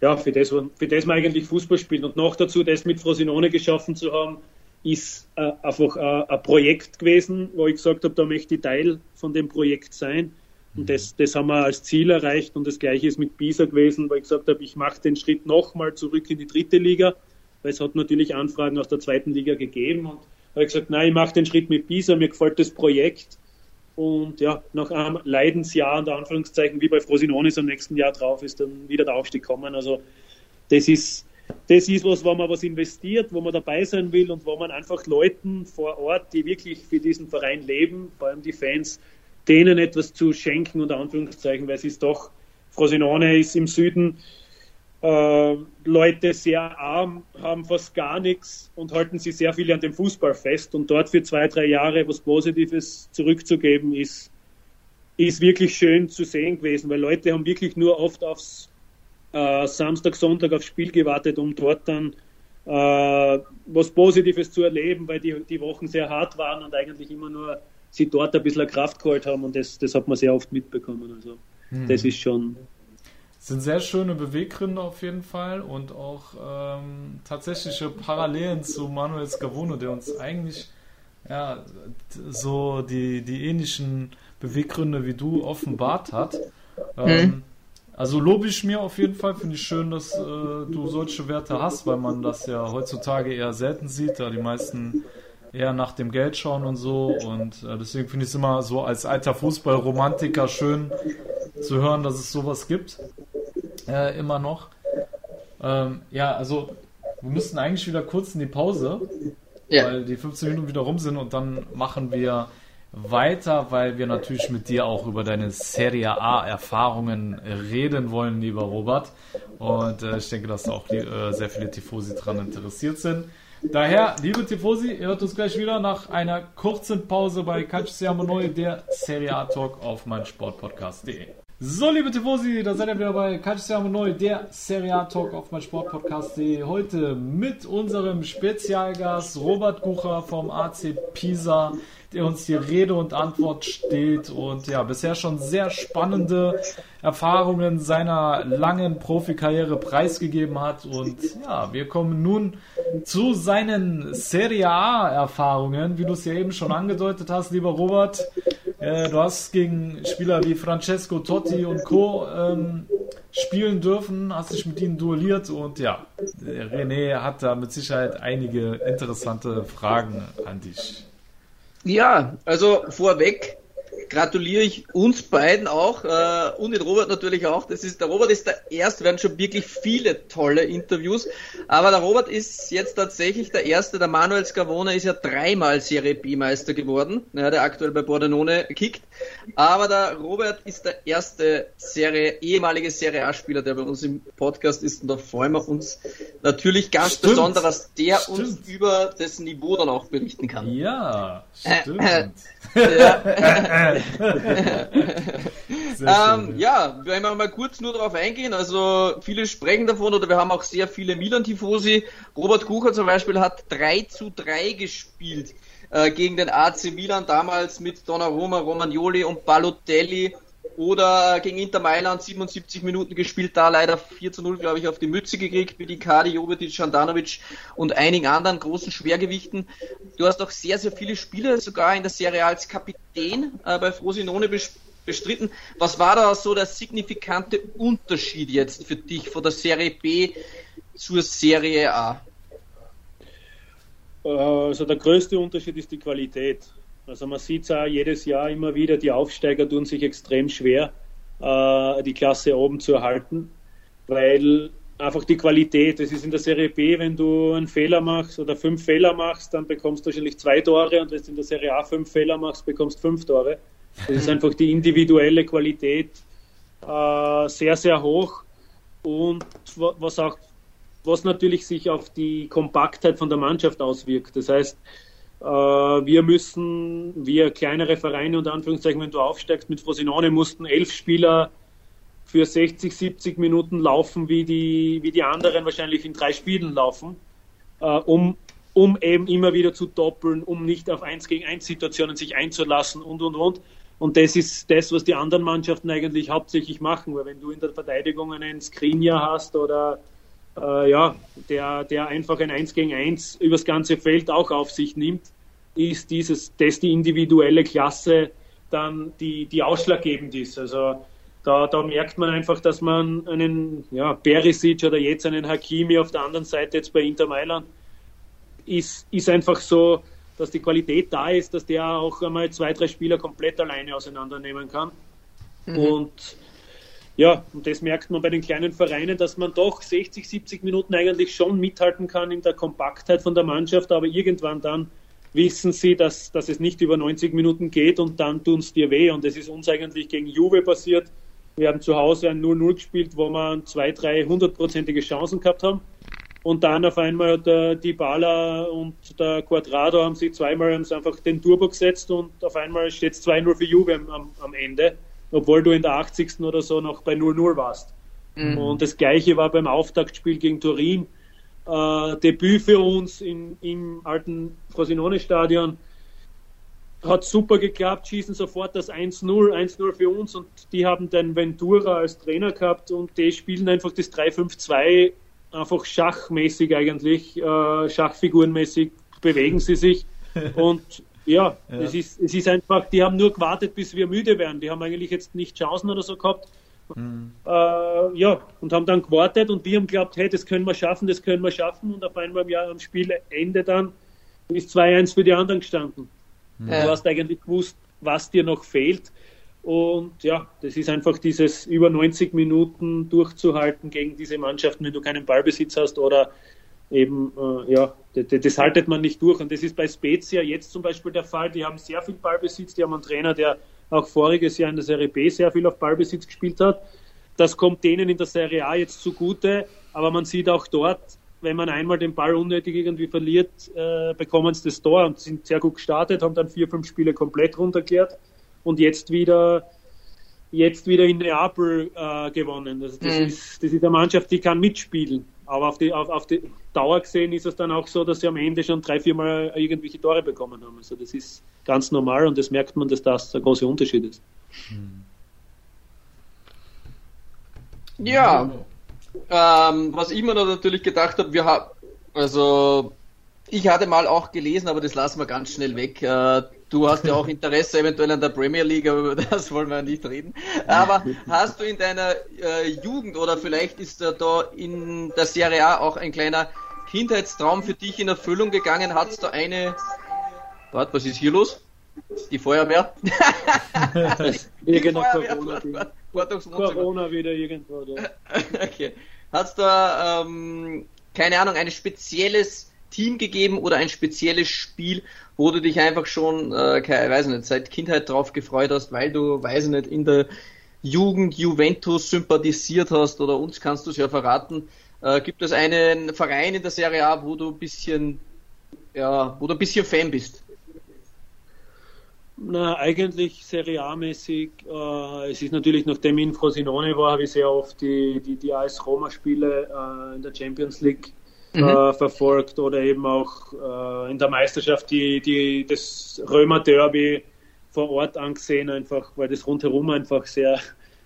ja, für das, für das man eigentlich Fußball spielt und noch dazu das mit Frosinone geschaffen zu haben, ist äh, einfach äh, ein Projekt gewesen, wo ich gesagt habe, da möchte ich Teil von dem Projekt sein. Und mhm. das, das haben wir als Ziel erreicht. Und das gleiche ist mit Pisa gewesen, wo ich gesagt habe, ich mache den Schritt nochmal zurück in die dritte Liga, weil es hat natürlich Anfragen aus der zweiten Liga gegeben. Und habe ich gesagt, nein, ich mache den Schritt mit Pisa, mir gefällt das Projekt. Und ja, nach einem Leidensjahr, unter Anführungszeichen, wie bei Frosinonis am nächsten Jahr drauf, ist dann wieder der Aufstieg kommen. Also das ist, das ist was, wo man was investiert, wo man dabei sein will und wo man einfach Leuten vor Ort, die wirklich für diesen Verein leben, vor allem die Fans, denen etwas zu schenken, unter Anführungszeichen, weil es ist doch, Frosinone ist im Süden, äh, Leute sehr arm, haben fast gar nichts und halten sich sehr viel an dem Fußball fest. Und dort für zwei, drei Jahre was Positives zurückzugeben, ist, ist wirklich schön zu sehen gewesen, weil Leute haben wirklich nur oft aufs äh, Samstag, Sonntag aufs Spiel gewartet, um dort dann äh, was Positives zu erleben, weil die, die Wochen sehr hart waren und eigentlich immer nur sie dort ein bisschen Kraft geholt haben und das, das hat man sehr oft mitbekommen. Also hm. das ist schon. Sind sehr schöne Beweggründe auf jeden Fall und auch ähm, tatsächliche Parallelen zu Manuel Scavone, der uns eigentlich ja, so die, die ähnlichen Beweggründe wie du offenbart hat. Ähm, hm. Also lobe ich mir auf jeden Fall, finde ich schön, dass äh, du solche Werte hast, weil man das ja heutzutage eher selten sieht, da die meisten eher nach dem Geld schauen und so. Und äh, deswegen finde ich es immer so als alter Fußballromantiker schön zu hören, dass es sowas gibt. Äh, immer noch. Ähm, ja, also wir müssten eigentlich wieder kurz in die Pause, ja. weil die 15 Minuten wieder rum sind und dann machen wir weiter, weil wir natürlich mit dir auch über deine Serie A-Erfahrungen reden wollen, lieber Robert. Und äh, ich denke, dass da auch die, äh, sehr viele Tifosi dran interessiert sind. Daher, liebe Tifosi, ihr hört uns gleich wieder nach einer kurzen Pause bei Calcio Neu, der Serie A Talk auf meinsportpodcast.de. So, liebe Tifosi, da seid ihr wieder bei Calcio Neu, der Serie Talk auf meinsportpodcast.de. Heute mit unserem Spezialgast Robert Gucher vom AC Pisa der uns hier Rede und Antwort steht und ja, bisher schon sehr spannende Erfahrungen seiner langen Profikarriere preisgegeben hat. Und ja, wir kommen nun zu seinen Serie A-Erfahrungen, wie du es ja eben schon angedeutet hast, lieber Robert. Äh, du hast gegen Spieler wie Francesco Totti und Co. Ähm, spielen dürfen, hast dich mit ihnen duelliert und ja, René hat da mit Sicherheit einige interessante Fragen an dich. Ja, also vorweg gratuliere ich uns beiden auch äh, und den Robert natürlich auch. Das ist der Robert ist der erste, werden schon wirklich viele tolle Interviews, aber der Robert ist jetzt tatsächlich der erste. Der Manuel Scavone ist ja dreimal Serie B Meister geworden, ja, der aktuell bei Bordenone kickt. Aber der Robert ist der erste Serie ehemalige Serie A Spieler, der bei uns im Podcast ist und da freuen wir uns natürlich ganz stimmt. besonders, der stimmt. uns über das Niveau dann auch berichten kann. Ja, stimmt. <laughs> ja. ähm, ja, wir werden mal kurz nur darauf eingehen. Also viele sprechen davon oder wir haben auch sehr viele Milan-Tifosi. Robert Kucher zum Beispiel hat 3 zu 3 gespielt äh, gegen den AC Milan, damals mit Donnarumma, Romagnoli und Balotelli. Oder gegen Inter Mailand 77 Minuten gespielt, da leider 4 zu 0, glaube ich, auf die Mütze gekriegt mit Icardi, Jovetic, Handanovic und einigen anderen großen Schwergewichten. Du hast auch sehr, sehr viele Spiele sogar in der Serie als Kapitän äh, bei Frosinone bestritten. Was war da so der signifikante Unterschied jetzt für dich von der Serie B zur Serie A? Äh, also der größte Unterschied ist die Qualität. Also man sieht es auch jedes Jahr immer wieder, die Aufsteiger tun sich extrem schwer, äh, die Klasse oben zu erhalten, weil einfach die Qualität, es ist in der Serie B, wenn du einen Fehler machst oder fünf Fehler machst, dann bekommst du wahrscheinlich zwei Tore und wenn du in der Serie A fünf Fehler machst, bekommst fünf Tore. Das ist einfach die individuelle Qualität äh, sehr, sehr hoch und was auch was natürlich sich auf die Kompaktheit von der Mannschaft auswirkt. Das heißt, äh, wir müssen, wir kleinere Vereine unter Anführungszeichen, wenn du aufsteigst mit Frosinone, mussten elf Spieler für 60, 70 Minuten laufen, wie die, wie die anderen wahrscheinlich in drei Spielen laufen, äh, um, um eben immer wieder zu doppeln, um nicht auf 1 gegen 1 Situationen sich einzulassen und, und, und. Und das ist das, was die anderen Mannschaften eigentlich hauptsächlich machen, weil wenn du in der Verteidigung einen Skriniar hast oder äh, ja, der, der einfach ein 1 gegen 1 übers ganze Feld auch auf sich nimmt, ist dieses, dass die individuelle Klasse dann die, die ausschlaggebend ist. Also da, da merkt man einfach, dass man einen ja, Perisic oder jetzt einen Hakimi auf der anderen Seite jetzt bei Inter Mailand ist, ist einfach so, dass die Qualität da ist, dass der auch einmal zwei, drei Spieler komplett alleine auseinandernehmen kann. Mhm. Und ja, und das merkt man bei den kleinen Vereinen, dass man doch 60, 70 Minuten eigentlich schon mithalten kann in der Kompaktheit von der Mannschaft, aber irgendwann dann wissen sie, dass, dass es nicht über 90 Minuten geht und dann tun es dir weh. Und das ist uns eigentlich gegen Juve passiert. Wir haben zu Hause ein 0-0 gespielt, wo wir zwei, drei hundertprozentige Chancen gehabt haben. Und dann auf einmal der Dybala und der Quadrado haben sich zweimal haben einfach den Turbo gesetzt und auf einmal steht es 2-0 für Juve am, am, Ende, obwohl du in der 80. oder so noch bei 0-0 warst. Mhm. Und das gleiche war beim Auftaktspiel gegen Turin. Äh, Debüt für uns in, im alten Frosinone-Stadion. Hat super geklappt, schießen sofort das 1-0, 1-0 für uns und die haben den Ventura als Trainer gehabt und die spielen einfach das 3-5-2 einfach schachmäßig eigentlich, äh, schachfigurenmäßig bewegen sie sich. <laughs> Und ja, ja, Es, ist, es ist einfach, die haben nur gewartet, bis wir müde werden. Die haben eigentlich jetzt nicht Chancen oder so gehabt. Mhm. Äh, ja, und haben dann gewartet und wir haben geglaubt, hey, das können wir schaffen, das können wir schaffen. Und auf einmal im Jahr am Spielende dann ist 2-1 für die anderen gestanden. Mhm. Du hast eigentlich gewusst, was dir noch fehlt. Und ja, das ist einfach dieses über 90 Minuten durchzuhalten gegen diese Mannschaften, wenn du keinen Ballbesitz hast oder eben, äh, ja, das, das, haltet man nicht durch. Und das ist bei Spezia jetzt zum Beispiel der Fall. Die haben sehr viel Ballbesitz, die haben einen Trainer, der auch voriges Jahr in der Serie B sehr viel auf Ballbesitz gespielt hat. Das kommt denen in der Serie A jetzt zugute, aber man sieht auch dort, wenn man einmal den Ball unnötig irgendwie verliert, äh, bekommen sie das Tor und sind sehr gut gestartet, haben dann vier, fünf Spiele komplett runtergekehrt und jetzt wieder jetzt wieder in Neapel äh, gewonnen. Das, das, mhm. ist, das ist eine Mannschaft, die kann mitspielen. Aber auf die, auf, auf die Dauer gesehen ist es dann auch so, dass sie am Ende schon drei, viermal irgendwelche Tore bekommen haben. Also das ist ganz normal und das merkt man, dass das der große Unterschied ist. Ja, ähm, was ich mir natürlich gedacht habe, wir haben, also ich hatte mal auch gelesen, aber das lassen wir ganz schnell weg. Äh, du hast ja auch Interesse eventuell an der Premier League, aber über das <laughs> wollen wir nicht reden. Aber hast du in deiner äh, Jugend oder vielleicht ist da, da in der Serie A auch ein kleiner Kindheitstraum für dich in Erfüllung gegangen? Hat's da eine. Warte, was ist hier los? Die Feuerwehr? <laughs> Irgendeine Corona, Corona wieder irgendwo. Da. <laughs> okay. Hat's da, ähm, keine Ahnung, ein spezielles Team gegeben oder ein spezielles Spiel, wo du dich einfach schon, äh, keine, weiß nicht, seit Kindheit drauf gefreut hast, weil du, weiß nicht, in der Jugend Juventus sympathisiert hast oder uns kannst du es ja verraten. Äh, gibt es einen Verein in der Serie A, wo du ein bisschen, ja, wo du ein bisschen Fan bist? Na, eigentlich Serie A-mäßig. Äh, es ist natürlich, nachdem ich in Frosinone war, habe ich sehr oft die, die, die AS Roma-Spiele äh, in der Champions League mhm. äh, verfolgt oder eben auch äh, in der Meisterschaft die, die, das Römer Derby vor Ort angesehen, einfach, weil das rundherum einfach sehr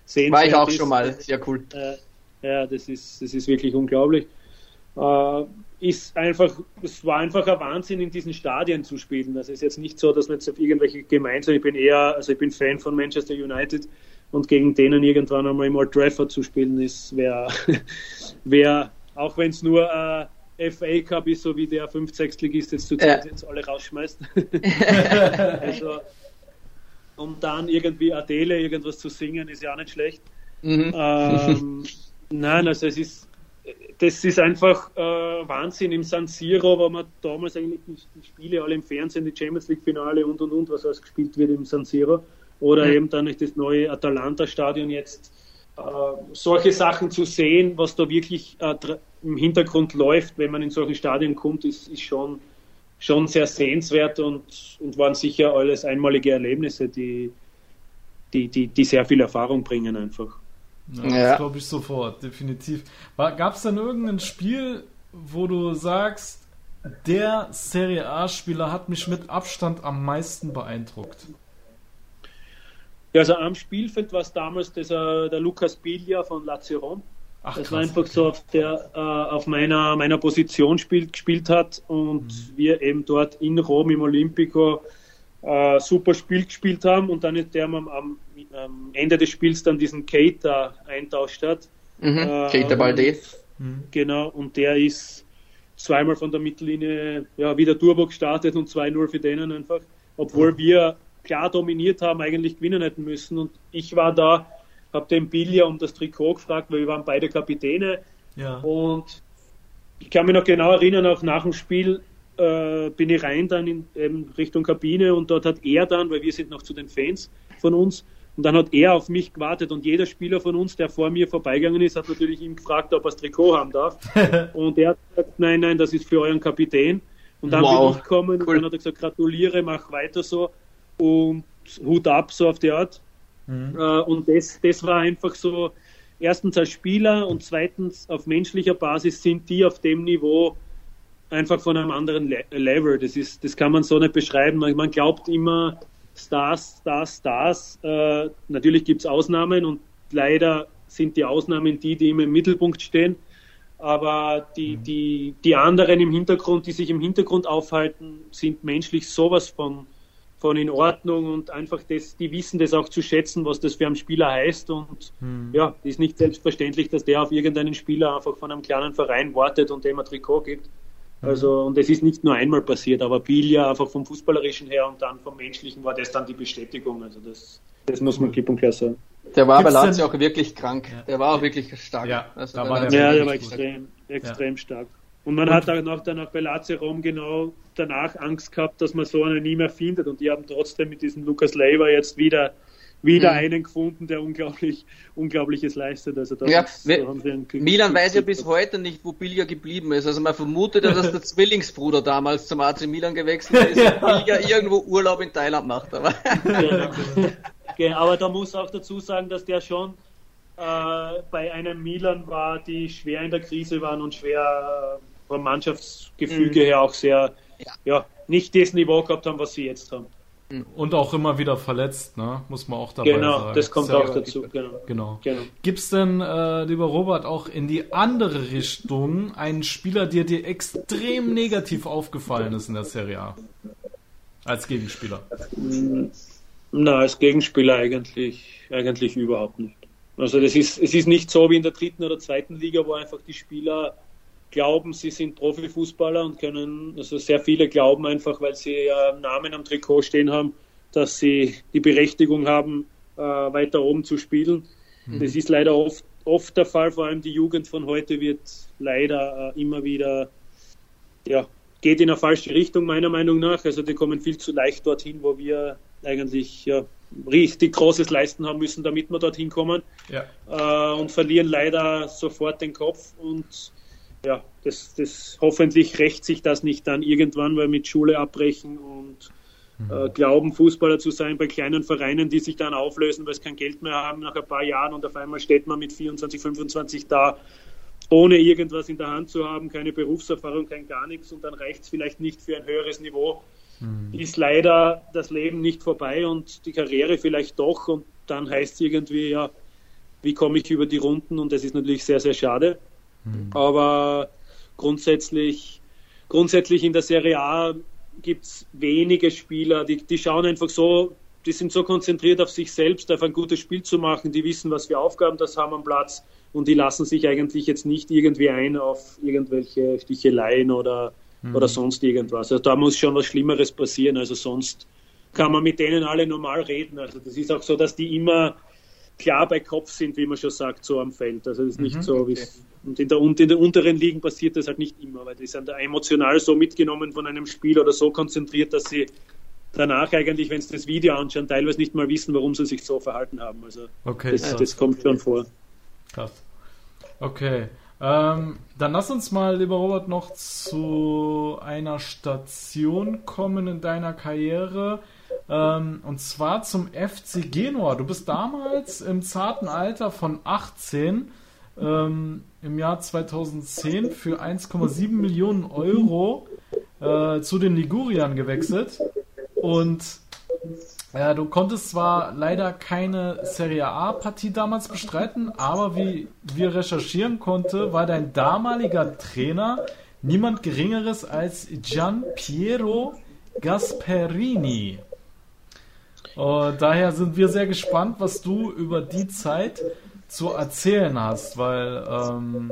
sehenswert ist. War ich auch ist. schon mal, sehr cool. Äh, ja, das ist, das ist wirklich unglaublich. Äh, ist einfach, es war einfach ein Wahnsinn, in diesen Stadien zu spielen. Das ist jetzt nicht so, dass man jetzt auf irgendwelche gemeinsam, ich bin eher, also ich bin Fan von Manchester United und gegen denen irgendwann einmal im Old Trafford zu spielen, ist, wäre, <laughs> wär, auch wenn es nur äh, FA Cup ist, so wie der 5 6 ligist jetzt zu ja. jetzt alle rausschmeißt. <laughs> also, um dann irgendwie Adele irgendwas zu singen, ist ja auch nicht schlecht. Mhm. Ähm, nein, also es ist, das ist einfach äh, Wahnsinn im San Siro, wo man damals eigentlich die, die, Spiele alle im Fernsehen, die Champions League Finale und und und, was alles gespielt wird im San Siro. Oder mhm. eben dann nicht das neue Atalanta-Stadion jetzt. Äh, solche Sachen zu sehen, was da wirklich äh, im Hintergrund läuft, wenn man in solche Stadien kommt, ist, ist schon, schon sehr sehenswert und, und waren sicher alles einmalige Erlebnisse, die, die, die, die sehr viel Erfahrung bringen einfach. Ja, ja. Das glaube ich sofort, definitiv. Gab es denn irgendein Spiel, wo du sagst, der Serie A-Spieler hat mich mit Abstand am meisten beeindruckt? Ja, also am Spielfeld war es damals dieser, der Lukas Biglia von Lazio Rom Ach, das krass, war einfach okay. so auf der äh, auf meiner meiner Position spielt, gespielt hat und mhm. wir eben dort in Rom im Olympico äh, super Spiel gespielt haben und dann ist der am, am, am Ende des Spiels dann diesen Keita eintauscht hat. Mhm. Äh, Keita Balde. Mhm. Genau, und der ist zweimal von der Mittellinie ja, wieder Turbo gestartet und 2-0 für denen einfach, obwohl wir klar dominiert haben, eigentlich gewinnen hätten müssen. Und ich war da, habe den Bilja um das Trikot gefragt, weil wir waren beide Kapitäne. Ja. Und ich kann mich noch genau erinnern, auch nach dem Spiel äh, bin ich rein dann in ähm, Richtung Kabine und dort hat er dann, weil wir sind noch zu den Fans von uns, und dann hat er auf mich gewartet und jeder Spieler von uns, der vor mir vorbeigegangen ist, hat natürlich ihn gefragt, ob er das Trikot haben darf. <laughs> und er hat gesagt, nein, nein, das ist für euren Kapitän. Und dann wow. bin ich gekommen cool. und dann hat er gesagt, gratuliere, mach weiter so und Hut ab, so auf die Art. Mhm. Äh, und das, das war einfach so, erstens als Spieler und zweitens auf menschlicher Basis sind die auf dem Niveau einfach von einem anderen Le Level. Das, ist, das kann man so nicht beschreiben. Man glaubt immer, Stars, Stars, Stars. Äh, natürlich gibt es Ausnahmen und leider sind die Ausnahmen die, die immer im Mittelpunkt stehen. Aber die, mhm. die, die anderen im Hintergrund, die sich im Hintergrund aufhalten, sind menschlich sowas von, von in Ordnung und einfach das, die wissen das auch zu schätzen, was das für einen Spieler heißt. Und mhm. ja, ist nicht selbstverständlich, dass der auf irgendeinen Spieler einfach von einem kleinen Verein wartet und dem ein Trikot gibt. Also, und es ist nicht nur einmal passiert, aber Bilia einfach vom Fußballerischen her und dann vom Menschlichen war das dann die Bestätigung. Also, das, das muss man klipp und klar sagen. Der war Gibt's bei Lazio auch wirklich krank. Ja. Der war auch wirklich stark. Ja, also, da war der, ja, der war extrem, extrem ja. stark. Und man und hat dann auch, dann auch bei Lazio Rom genau danach Angst gehabt, dass man so einen nie mehr findet. Und die haben trotzdem mit diesem Lukas Leiber jetzt wieder wieder mhm. einen gefunden, der unglaublich, Unglaubliches leistet. Also da ja, Milan weiß ja bis heute nicht, wo Bilja geblieben ist. Also man vermutet ja, dass der <laughs> Zwillingsbruder damals zum AC Milan gewechselt ist <laughs> und Bilja irgendwo Urlaub in Thailand macht. Aber, ja, okay, aber da muss auch dazu sagen, dass der schon äh, bei einem Milan war, die schwer in der Krise waren und schwer äh, vom Mannschaftsgefüge mhm. her auch sehr, ja. ja, nicht das Niveau gehabt haben, was sie jetzt haben. Und auch immer wieder verletzt, ne? muss man auch dabei genau, sagen. Genau, das kommt Sehr auch dazu. Genau. genau. genau. Gibt es denn, äh, lieber Robert, auch in die andere Richtung einen Spieler, der dir extrem negativ aufgefallen ist in der Serie A? Als Gegenspieler? Na, als Gegenspieler eigentlich, eigentlich überhaupt nicht. Also das ist, es ist nicht so wie in der dritten oder zweiten Liga, wo einfach die Spieler glauben, sie sind Profifußballer und können, also sehr viele glauben einfach, weil sie ja Namen am Trikot stehen haben, dass sie die Berechtigung haben, äh, weiter oben zu spielen. Mhm. Das ist leider oft, oft der Fall, vor allem die Jugend von heute wird leider äh, immer wieder, ja, geht in eine falsche Richtung meiner Meinung nach. Also die kommen viel zu leicht dorthin, wo wir eigentlich ja, richtig Großes leisten haben müssen, damit wir dorthin kommen. Ja. Äh, und verlieren leider sofort den Kopf und ja, das, das hoffentlich rächt sich das nicht dann irgendwann, weil mit Schule abbrechen und äh, mhm. glauben, Fußballer zu sein bei kleinen Vereinen, die sich dann auflösen, weil sie kein Geld mehr haben nach ein paar Jahren und auf einmal steht man mit 24, 25 da, ohne irgendwas in der Hand zu haben, keine Berufserfahrung, kein gar nichts und dann reicht es vielleicht nicht für ein höheres Niveau. Mhm. Ist leider das Leben nicht vorbei und die Karriere vielleicht doch und dann heißt es irgendwie, ja, wie komme ich über die Runden und das ist natürlich sehr, sehr schade. Mhm. Aber grundsätzlich, grundsätzlich in der Serie A gibt es wenige Spieler, die, die schauen einfach so, die sind so konzentriert auf sich selbst, auf ein gutes Spiel zu machen, die wissen, was für Aufgaben das haben am Platz und die lassen sich eigentlich jetzt nicht irgendwie ein auf irgendwelche Sticheleien oder, mhm. oder sonst irgendwas. Also da muss schon was Schlimmeres passieren, also sonst kann man mit denen alle normal reden. Also das ist auch so, dass die immer klar bei Kopf sind, wie man schon sagt, so am Feld. Also das ist nicht mhm, so, wie es und in, der, und in den unteren Ligen passiert das halt nicht immer, weil die sind da emotional so mitgenommen von einem Spiel oder so konzentriert, dass sie danach eigentlich, wenn sie das Video anschauen, teilweise nicht mal wissen, warum sie sich so verhalten haben. Also okay, das, das kommt schon vor. Krass. Okay. Ähm, dann lass uns mal, lieber Robert, noch zu einer Station kommen in deiner Karriere. Ähm, und zwar zum FC Genua. Du bist damals im zarten Alter von 18 ähm, im Jahr 2010 für 1,7 Millionen Euro äh, zu den Liguriern gewechselt. Und Ja, du konntest zwar leider keine Serie A-Partie damals bestreiten, aber wie wir recherchieren konnten, war dein damaliger Trainer niemand Geringeres als Gian Piero Gasperini. Und daher sind wir sehr gespannt, was du über die Zeit zu erzählen hast, weil ähm,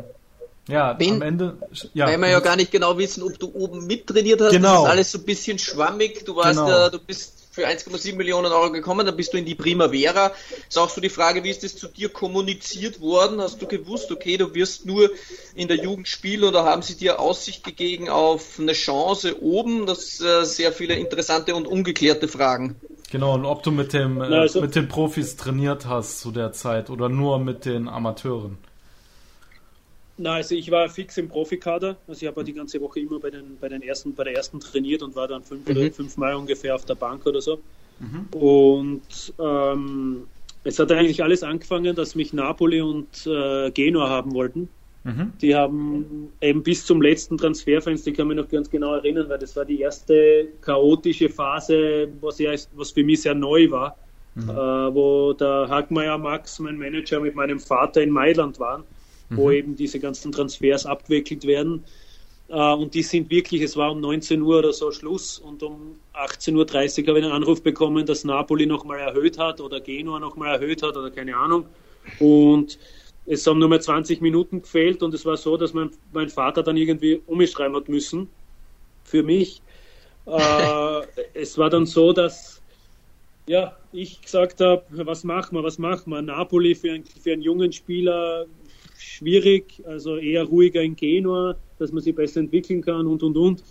ja, wenn, am Ende. Ja, weil wir ja gar nicht genau wissen, ob du oben mittrainiert hast. Genau. Das ist alles so ein bisschen schwammig. Du warst genau. ja, du bist für 1,7 Millionen Euro gekommen, dann bist du in die Primavera. Ist auch so die Frage, wie ist das zu dir kommuniziert worden? Hast du gewusst, okay, du wirst nur in der Jugend spielen oder haben sie dir Aussicht gegeben auf eine Chance oben? Das sind äh, sehr viele interessante und ungeklärte Fragen. Genau, und ob du mit, dem, äh, also, mit den Profis trainiert hast zu der Zeit oder nur mit den Amateuren? Na, also ich war fix im Profikader. Also ich habe die ganze Woche immer bei den, bei den ersten, bei der ersten trainiert und war dann fünf mhm. oder fünfmal ungefähr auf der Bank oder so. Mhm. Und ähm, es hat eigentlich alles angefangen, dass mich Napoli und äh, Genua haben wollten. Mhm. Die haben eben bis zum letzten Transferfenster, ich kann mich noch ganz genau erinnern, weil das war die erste chaotische Phase, was, ja, was für mich sehr neu war, mhm. äh, wo der Hagmeier Max, mein Manager, mit meinem Vater in Mailand waren wo mhm. eben diese ganzen Transfers abgewickelt werden. Uh, und die sind wirklich, es war um 19 Uhr oder so Schluss und um 18.30 Uhr habe ich einen Anruf bekommen, dass Napoli nochmal erhöht hat oder Genua nochmal erhöht hat oder keine Ahnung. Und es haben nur mehr 20 Minuten gefehlt und es war so, dass mein, mein Vater dann irgendwie umschreiben hat müssen für mich. Uh, <laughs> es war dann so, dass ja, ich gesagt habe, was machen wir, was machen wir? Napoli für, ein, für einen jungen Spieler schwierig, also eher ruhiger in Genua, dass man sich besser entwickeln kann und und und.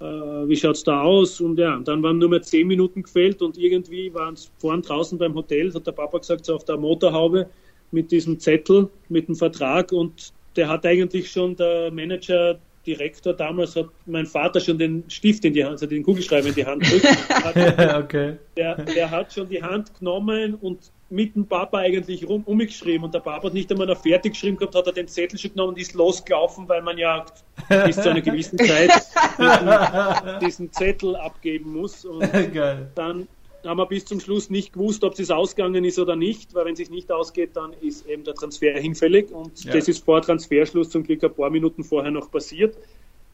Äh, wie schaut es da aus? Und ja, dann waren nur mehr zehn Minuten gefällt und irgendwie waren es vorn draußen beim Hotel, hat der Papa gesagt, so auf der Motorhaube mit diesem Zettel, mit dem Vertrag und der hat eigentlich schon der Manager Direktor damals hat mein Vater schon den Stift in die Hand, also den Kugelschreiber in die Hand gedrückt. <laughs> <laughs> okay. der, der hat schon die Hand genommen und mit dem Papa eigentlich rum, umgeschrieben und der Papa hat nicht einmal noch fertig geschrieben gehabt, hat er den Zettel schon genommen und ist losgelaufen, weil man ja bis zu einer gewissen Zeit diesen, diesen Zettel abgeben muss. Und <laughs> Geil. dann haben wir bis zum Schluss nicht gewusst, ob es ausgegangen ist oder nicht, weil wenn es sich nicht ausgeht, dann ist eben der Transfer hinfällig und ja. das ist vor Transferschluss zum Glück ein paar Minuten vorher noch passiert.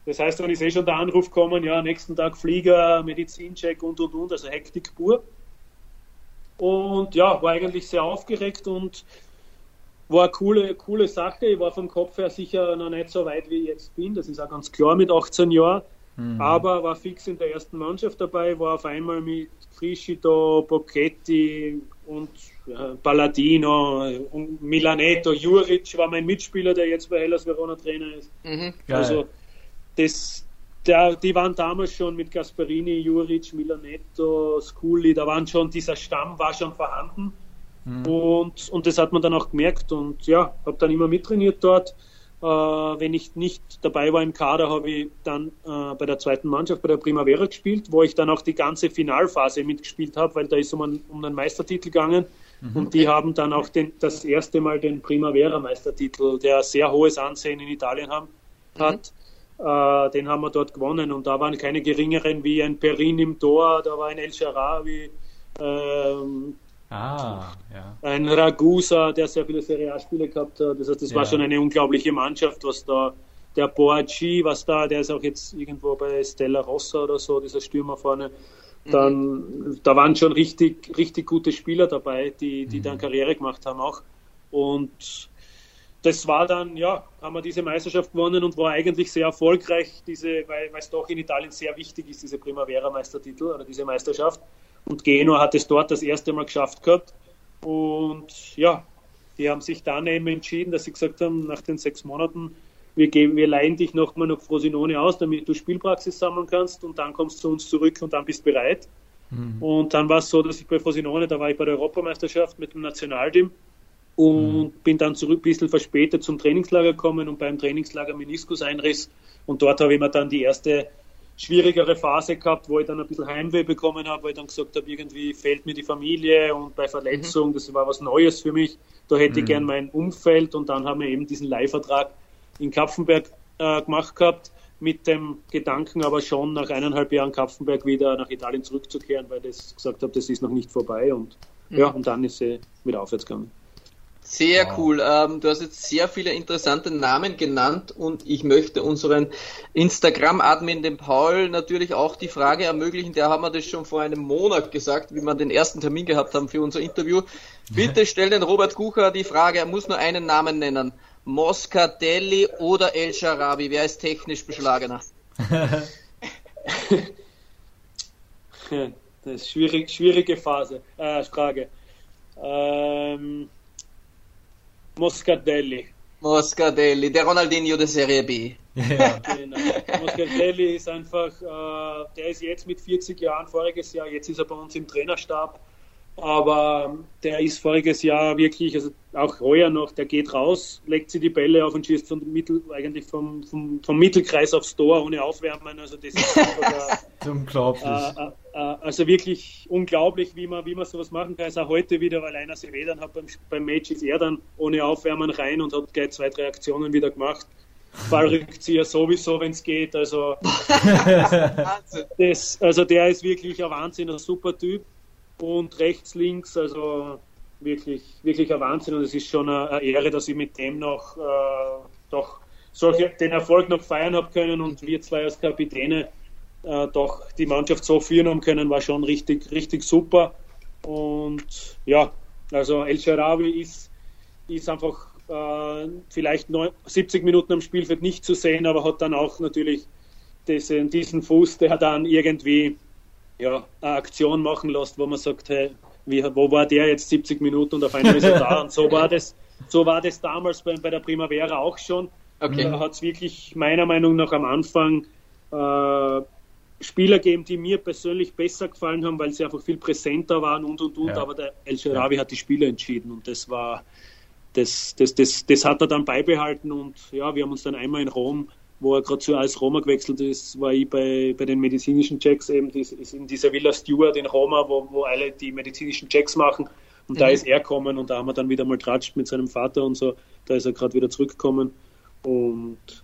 Das heißt, dann ist eh schon der Anruf gekommen, ja, nächsten Tag Flieger, Medizincheck und und und, also Hektik pur. Und ja, war eigentlich sehr aufgeregt und war eine coole, coole Sache. Ich war vom Kopf her sicher noch nicht so weit, wie ich jetzt bin. Das ist auch ganz klar mit 18 Jahren. Mhm. Aber war fix in der ersten Mannschaft dabei, war auf einmal mit Friscito, Bocchetti und äh, Palladino und Milaneto. Juric war mein Mitspieler, der jetzt bei Hellas Verona Trainer ist. Mhm. Also das, der, die waren damals schon mit Gasparini, Juric, Milanetto, Scully, da waren schon, dieser Stamm war schon vorhanden. Mhm. Und, und das hat man dann auch gemerkt und ja, habe dann immer mittrainiert dort. Äh, wenn ich nicht dabei war im Kader, habe ich dann äh, bei der zweiten Mannschaft, bei der Primavera gespielt, wo ich dann auch die ganze Finalphase mitgespielt habe, weil da ist um einen, um einen Meistertitel gegangen. Mhm. Und die haben dann auch den, das erste Mal den Primavera-Meistertitel, der sehr hohes Ansehen in Italien haben, mhm. hat. Äh, den haben wir dort gewonnen und da waren keine geringeren wie ein Perin im Tor, da war ein El Sharawi, ähm, ah, ja. ein Ragusa, der sehr viele Serie A-Spiele gehabt hat. Das heißt, das ja. war schon eine unglaubliche Mannschaft, was da der Boachi, was da, der ist auch jetzt irgendwo bei Stella Rossa oder so, dieser Stürmer vorne. Dann, mhm. da waren schon richtig, richtig gute Spieler dabei, die, die mhm. dann Karriere gemacht haben auch. Und das war dann, ja, haben wir diese Meisterschaft gewonnen und war eigentlich sehr erfolgreich, diese, weil, weil es doch in Italien sehr wichtig ist, diese Primavera-Meistertitel oder diese Meisterschaft. Und Genua hat es dort das erste Mal geschafft gehabt. Und ja, die haben sich dann eben entschieden, dass sie gesagt haben, nach den sechs Monaten, wir, geben, wir leihen dich nochmal nach Frosinone aus, damit du Spielpraxis sammeln kannst und dann kommst du zu uns zurück und dann bist bereit. Mhm. Und dann war es so, dass ich bei Frosinone, da war ich bei der Europameisterschaft mit dem Nationalteam und mhm. bin dann zurück ein bisschen verspätet zum Trainingslager gekommen und beim Trainingslager Meniskuseinriss und dort habe ich mir dann die erste schwierigere Phase gehabt, wo ich dann ein bisschen Heimweh bekommen habe, weil ich dann gesagt habe, irgendwie fehlt mir die Familie und bei Verletzung, mhm. das war was Neues für mich, da hätte mhm. ich gern mein Umfeld und dann haben wir eben diesen Leihvertrag in Kapfenberg äh, gemacht gehabt, mit dem Gedanken aber schon nach eineinhalb Jahren Kapfenberg wieder nach Italien zurückzukehren, weil ich gesagt habe, das ist noch nicht vorbei und mhm. ja, und dann ist sie wieder aufwärts gegangen. Sehr wow. cool. Ähm, du hast jetzt sehr viele interessante Namen genannt und ich möchte unseren Instagram-Admin, dem Paul, natürlich auch die Frage ermöglichen. Der haben wir das schon vor einem Monat gesagt, wie wir den ersten Termin gehabt haben für unser Interview. Bitte stell den Robert Kucher die Frage, er muss nur einen Namen nennen. Moscatelli oder El Sharabi? Wer ist technisch beschlagener? <laughs> das ist schwierig, schwierige Phase, äh, Frage. Ähm, Moscatelli. Moscatelli, der Ronaldinho der Serie B. Ja. genau. Moscatelli ist einfach, äh, der ist jetzt mit 40 Jahren, voriges Jahr, jetzt ist er bei uns im Trainerstab aber der ist voriges Jahr wirklich, also auch heuer noch, der geht raus, legt sie die Bälle auf und schießt von Mittel, eigentlich vom, vom, vom Mittelkreis aufs Tor ohne Aufwärmen. Also das ist einfach, unglaublich. <laughs> Äh, äh, äh, also wirklich unglaublich, wie man, wie man sowas machen kann. Also auch heute wieder, weil einer sich dann hat beim, beim Match ist er dann ohne Aufwärmen rein und hat gleich zwei, drei Aktionen wieder gemacht. Fallrückzieher sowieso, wenn es geht. Also, <laughs> das, also der ist wirklich ein Wahnsinn, ein super Typ und rechts, links, also wirklich, wirklich ein Wahnsinn und es ist schon eine, Ehre, dass ich mit dem noch äh, doch solche, den Erfolg noch feiern habe können und wir zwei als Kapitäne äh, doch die Mannschaft so führen haben können, war schon richtig, richtig super. Und ja, also El Sharawi ist, ist einfach äh, vielleicht 70 Minuten am Spielfeld nicht zu sehen, aber hat dann auch natürlich diesen, diesen Fuß, der dann irgendwie ja, eine Aktion machen lässt, wo man sagt, hey, wie, wo war der jetzt 70 Minuten und auf einmal ist er da. Und so war das, so war das damals bei, bei der Primavera auch schon. Okay. Da hat es wirklich meiner Meinung nach am Anfang äh, Spieler gegeben, die mir persönlich besser gefallen haben, weil sie einfach viel präsenter waren und und und. Ja. Aber der El Sharawi ja. hat die Spiele entschieden und das war, das, das, das, das hat er dann beibehalten und ja, wir haben uns dann einmal in Rom wo er gerade zu als Roma gewechselt ist, war ich bei, bei den medizinischen Checks eben dies, ist in dieser Villa Stewart in Roma, wo, wo alle die medizinischen Checks machen. Und mhm. da ist er gekommen und da haben wir dann wieder mal tratscht mit seinem Vater und so. Da ist er gerade wieder zurückgekommen. Und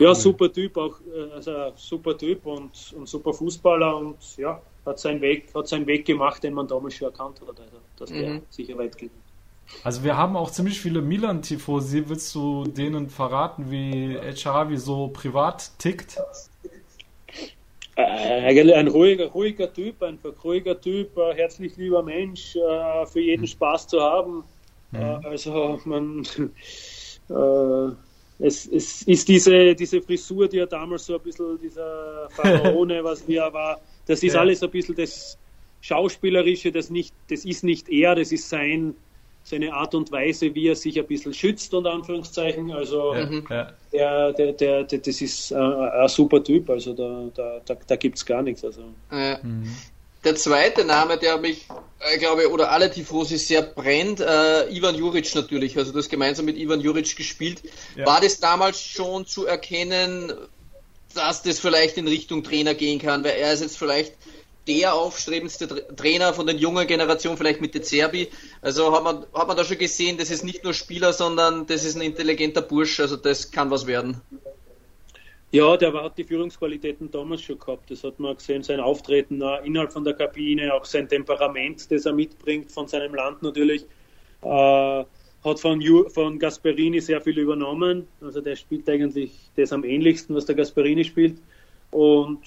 ja, mhm. super Typ, auch äh, also super Typ und, und super Fußballer und ja, hat seinen Weg, hat seinen Weg gemacht, den man damals schon erkannt hat, also, dass der mhm. sicher weit geht. Also wir haben auch ziemlich viele Milan-Tifosi. Willst du denen verraten, wie El Charavi so privat tickt? Äh, eigentlich ein ruhiger, ruhiger Typ, einfach ruhiger Typ, herzlich lieber Mensch, äh, für jeden Spaß zu haben. Mhm. Äh, also man, <laughs> äh, es, es, ist diese, diese Frisur, die er damals so ein bisschen, dieser <laughs> Pharaone, was er war, das ist ja. alles ein bisschen das Schauspielerische, das, nicht, das ist nicht er, das ist sein, seine Art und Weise, wie er sich ein bisschen schützt, unter Anführungszeichen. Also ja, mhm. der, der, der, der, das ist ein, ein super Typ, also da, da, da, da gibt es gar nichts. Also. Ja. Mhm. Der zweite Name, der mich, äh, glaube oder alle Tifosi sehr brennt, äh, Ivan Juric natürlich. Also das gemeinsam mit Ivan Juric gespielt. Ja. War das damals schon zu erkennen, dass das vielleicht in Richtung Trainer gehen kann? Weil er ist jetzt vielleicht der aufstrebendste Trainer von den jungen Generationen, vielleicht mit De Zerbi. Also hat man, hat man da schon gesehen, das ist nicht nur Spieler, sondern das ist ein intelligenter Bursch, also das kann was werden. Ja, der hat die Führungsqualitäten damals schon gehabt. Das hat man gesehen, sein Auftreten innerhalb von der Kabine, auch sein Temperament, das er mitbringt von seinem Land natürlich. Äh, hat von, von Gasperini sehr viel übernommen. Also der spielt eigentlich das am ähnlichsten, was der Gasperini spielt. Und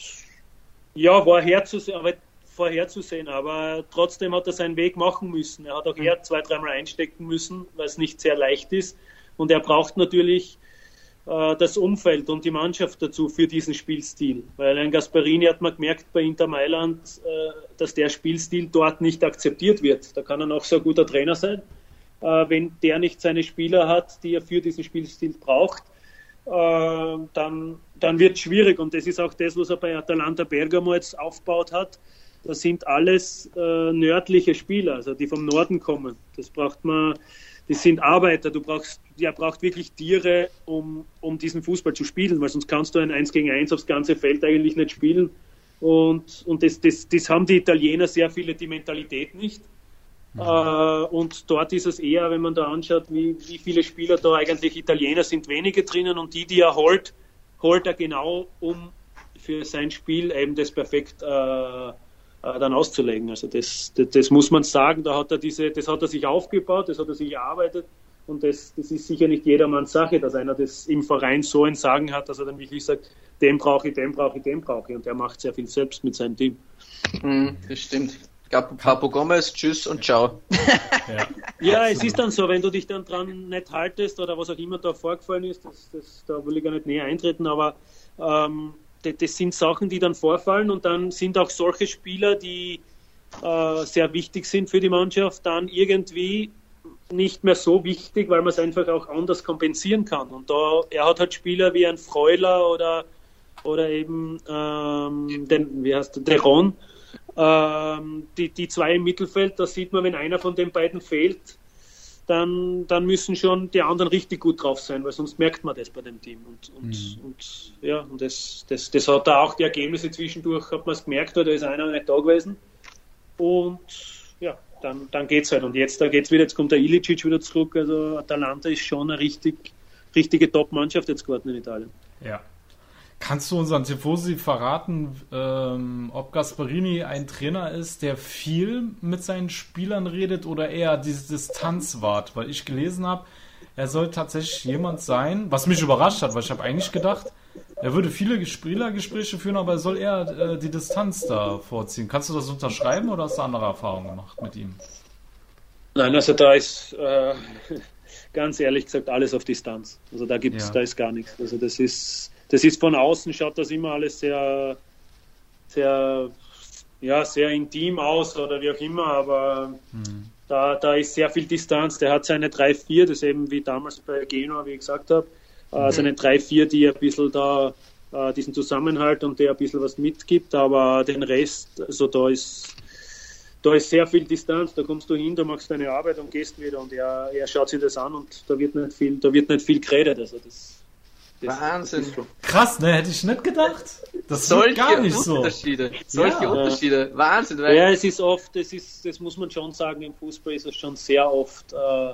ja, war herzusehen, aber vorherzusehen, aber trotzdem hat er seinen Weg machen müssen. Er hat auch er zwei, dreimal einstecken müssen, weil es nicht sehr leicht ist. Und er braucht natürlich äh, das Umfeld und die Mannschaft dazu für diesen Spielstil. Weil ein Gasparini hat man gemerkt bei Inter Mailand, äh, dass der Spielstil dort nicht akzeptiert wird. Da kann er noch so ein guter Trainer sein. Äh, wenn der nicht seine Spieler hat, die er für diesen Spielstil braucht, äh, dann, dann wird es schwierig. Und das ist auch das, was er bei Atalanta Bergamo jetzt aufgebaut hat. Das sind alles äh, nördliche Spieler, also die vom Norden kommen. Das braucht man, das sind Arbeiter. Du brauchst, der braucht wirklich Tiere, um, um diesen Fußball zu spielen, weil sonst kannst du ein 1 gegen 1 aufs ganze Feld eigentlich nicht spielen. Und, und das, das, das haben die Italiener sehr viele die Mentalität nicht. Mhm. Äh, und dort ist es eher, wenn man da anschaut, wie, wie viele Spieler da eigentlich Italiener sind, wenige drinnen und die, die er holt, holt er genau, um für sein Spiel eben das perfekt äh, äh, dann auszulegen. Also das, das, das, muss man sagen, da hat er diese, das hat er sich aufgebaut, das hat er sich erarbeitet und das, das ist sicher nicht jedermanns Sache, dass einer das im Verein so ein Sagen hat, dass er dann wirklich sagt, den brauche ich, den brauche ich, den brauche ich und der macht sehr viel selbst mit seinem Team. Mhm, das stimmt. Papo Gomez, tschüss und ciao. Ja. <laughs> ja, es ist dann so, wenn du dich dann dran nicht haltest oder was auch immer da vorgefallen ist, das, das, da will ich gar nicht näher eintreten, aber ähm, das, das, sind Sachen, die dann vorfallen und dann sind auch solche Spieler, die äh, sehr wichtig sind für die Mannschaft, dann irgendwie nicht mehr so wichtig, weil man es einfach auch anders kompensieren kann. Und da, er hat halt Spieler wie ein Freuler oder, oder eben ähm, den, wie heißt der, Deron, ähm, die, die zwei im Mittelfeld, da sieht man, wenn einer von den beiden fehlt, dann, dann müssen schon die anderen richtig gut drauf sein, weil sonst merkt man das bei dem Team. Und, und, mhm. und ja, und das, das, das hat da auch die Ergebnisse zwischendurch, hat man es gemerkt, da ist einer nicht da gewesen. Und ja, dann, dann es halt. Und jetzt da geht's wieder, jetzt kommt der Ilicic wieder zurück. Also Atalanta ist schon eine richtig, richtige Top-Mannschaft jetzt geworden in Italien. Ja, Kannst du unseren Tifosi verraten, ähm, ob Gasparini ein Trainer ist, der viel mit seinen Spielern redet oder eher diese Distanz wahrt? Weil ich gelesen habe, er soll tatsächlich jemand sein, was mich überrascht hat, weil ich habe eigentlich gedacht, er würde viele Spielergespräche führen, aber er soll eher äh, die Distanz da vorziehen. Kannst du das unterschreiben oder hast du andere Erfahrungen gemacht mit ihm? Nein, also da ist äh, <laughs> ganz ehrlich gesagt alles auf Distanz. Also da gibt's, ja. da ist gar nichts. Also das ist das ist von außen, schaut das immer alles sehr, sehr, ja, sehr intim aus oder wie auch immer, aber mhm. da, da ist sehr viel Distanz. Der hat seine 3-4, das eben wie damals bei Genua, wie ich gesagt habe, äh, mhm. seine 3-4, die ein bisschen da äh, diesen Zusammenhalt und der ein bisschen was mitgibt, aber den Rest, also da ist, da ist sehr viel Distanz, da kommst du hin, da machst deine Arbeit und gehst wieder und er, er schaut sich das an und da wird nicht viel, da wird nicht viel geredet. Also das Wahnsinn. Krass, ne? Hätte ich nicht gedacht. Das solche gar nicht Unterschiede. So. Solche ja. Unterschiede. Wahnsinn. Weil ja, es ist oft, es ist, das muss man schon sagen, im Fußball ist es schon sehr oft äh,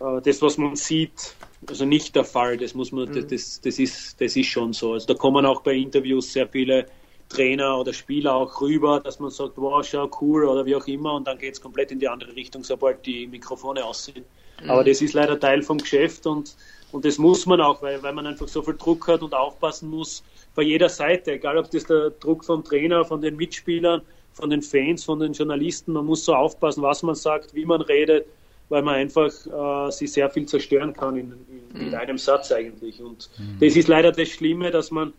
äh, das, was man sieht, also nicht der Fall. Das muss man, mhm. das, das, ist, das ist schon so. Also da kommen auch bei Interviews sehr viele Trainer oder Spieler auch rüber, dass man sagt, wow, schau cool oder wie auch immer und dann geht es komplett in die andere Richtung, sobald die Mikrofone aussehen. Mhm. Aber das ist leider Teil vom Geschäft und und das muss man auch, weil, weil man einfach so viel Druck hat und aufpassen muss bei jeder Seite, egal ob das der Druck vom Trainer, von den Mitspielern, von den Fans, von den Journalisten. Man muss so aufpassen, was man sagt, wie man redet, weil man einfach äh, sich sehr viel zerstören kann in, in, in mhm. einem Satz eigentlich. Und mhm. das ist leider das Schlimme, dass man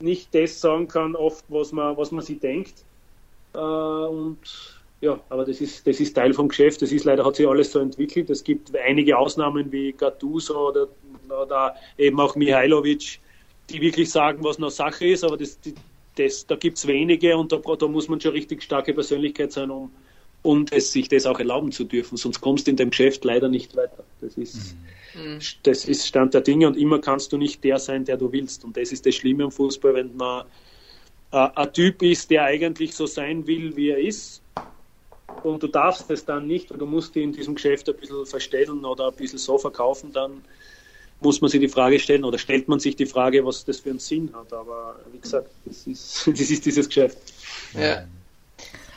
nicht das sagen kann, oft, was man, was man sich denkt. Äh, und ja, aber das ist, das ist Teil vom Geschäft. Das ist leider, hat sich alles so entwickelt. Es gibt einige Ausnahmen wie Gattuso oder, oder eben auch Mihailovic, die wirklich sagen, was noch Sache ist, aber das, das, da gibt es wenige und da, da, muss man schon richtig starke Persönlichkeit sein, um, um es, sich das auch erlauben zu dürfen. Sonst kommst du in dem Geschäft leider nicht weiter. Das ist, mhm. das ist Stand der Dinge und immer kannst du nicht der sein, der du willst. Und das ist das Schlimme am Fußball, wenn man äh, ein Typ ist, der eigentlich so sein will, wie er ist und du darfst es dann nicht, oder du musst die in diesem Geschäft ein bisschen verstellen oder ein bisschen so verkaufen, dann muss man sich die Frage stellen oder stellt man sich die Frage, was das für einen Sinn hat. Aber wie gesagt, das ist, <laughs> das ist dieses Geschäft. Ja.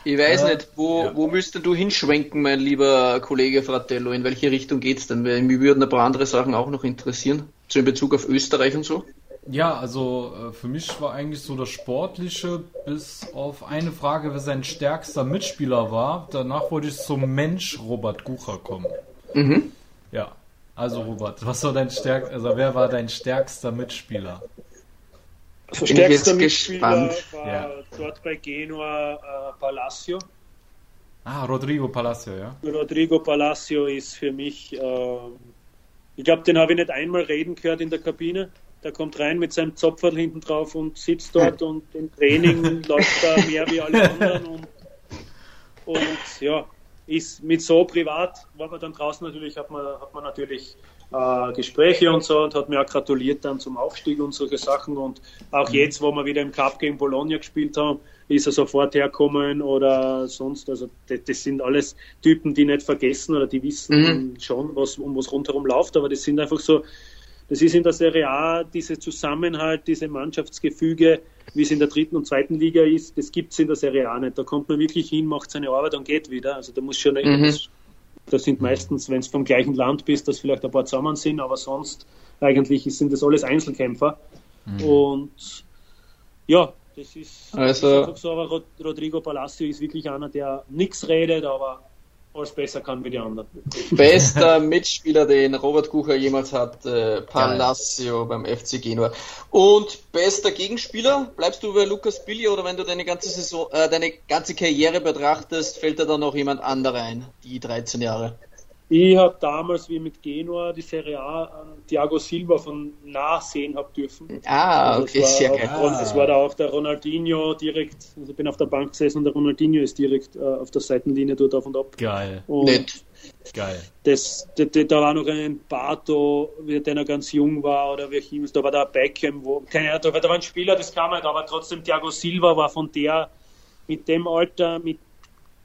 Ich weiß äh, nicht, wo, ja. wo müsstest du hinschwenken, mein lieber Kollege Fratello? In welche Richtung geht es denn? Weil mich würden ein paar andere Sachen auch noch interessieren, so in Bezug auf Österreich und so. Ja, also äh, für mich war eigentlich so das Sportliche, bis auf eine Frage, wer sein stärkster Mitspieler war. Danach wollte ich zum Mensch Robert Gucher kommen. Mhm. Ja, also Robert, was war dein stärk also wer war dein stärkster Mitspieler? Also stärkster Mitspieler gespannt. war ja. dort bei Genua äh, Palacio. Ah, Rodrigo Palacio, ja. Rodrigo Palacio ist für mich, äh, ich glaube, den habe ich nicht einmal reden gehört in der Kabine. Der kommt rein mit seinem Zopferl hinten drauf und sitzt dort und im Training <laughs> läuft er mehr wie alle anderen und, und ja, ist mit so privat, war man dann draußen natürlich, hat man, hat man natürlich äh, Gespräche und so und hat mir auch gratuliert dann zum Aufstieg und solche Sachen und auch mhm. jetzt, wo wir wieder im Cup gegen Bologna gespielt haben, ist er sofort herkommen oder sonst, also das, das sind alles Typen, die nicht vergessen oder die wissen mhm. schon, was, um was rundherum läuft, aber das sind einfach so das ist in der Serie A, dieser Zusammenhalt, diese Mannschaftsgefüge, wie es in der dritten und zweiten Liga ist, das gibt es in der Serie A nicht. Da kommt man wirklich hin, macht seine Arbeit und geht wieder. Also da muss schon mhm. das sind meistens, wenn es vom gleichen Land bist, dass vielleicht ein paar zusammen sind, aber sonst eigentlich sind das alles Einzelkämpfer. Mhm. Und ja, das ist, also, so, aber Rodrigo Palacio ist wirklich einer, der nichts redet, aber alles besser kann wie die anderen. Bester <laughs> Mitspieler, den Robert Kucher jemals hat, äh, Palacio beim FC Genua. Und bester Gegenspieler, bleibst du bei Lukas Billy oder wenn du deine ganze Saison, äh, deine ganze Karriere betrachtest, fällt da dann noch jemand anderer ein, die 13 Jahre? Ich habe damals, wie mit Genua die Serie A an Thiago Silva von nah sehen habe dürfen. Ah, also okay, sehr geil. Und es war da auch der Ronaldinho direkt, also ich bin auf der Bank gesessen und der Ronaldinho ist direkt äh, auf der Seitenlinie dort auf und ab. Geil. Und Nett. Geil. Das, das, das, da war noch ein Bato, der noch ganz jung war, oder wie ich da war der Beckham, wo, keine Ahnung, da war ein Spieler, das kam halt, aber trotzdem Thiago Silva war von der, mit dem Alter, mit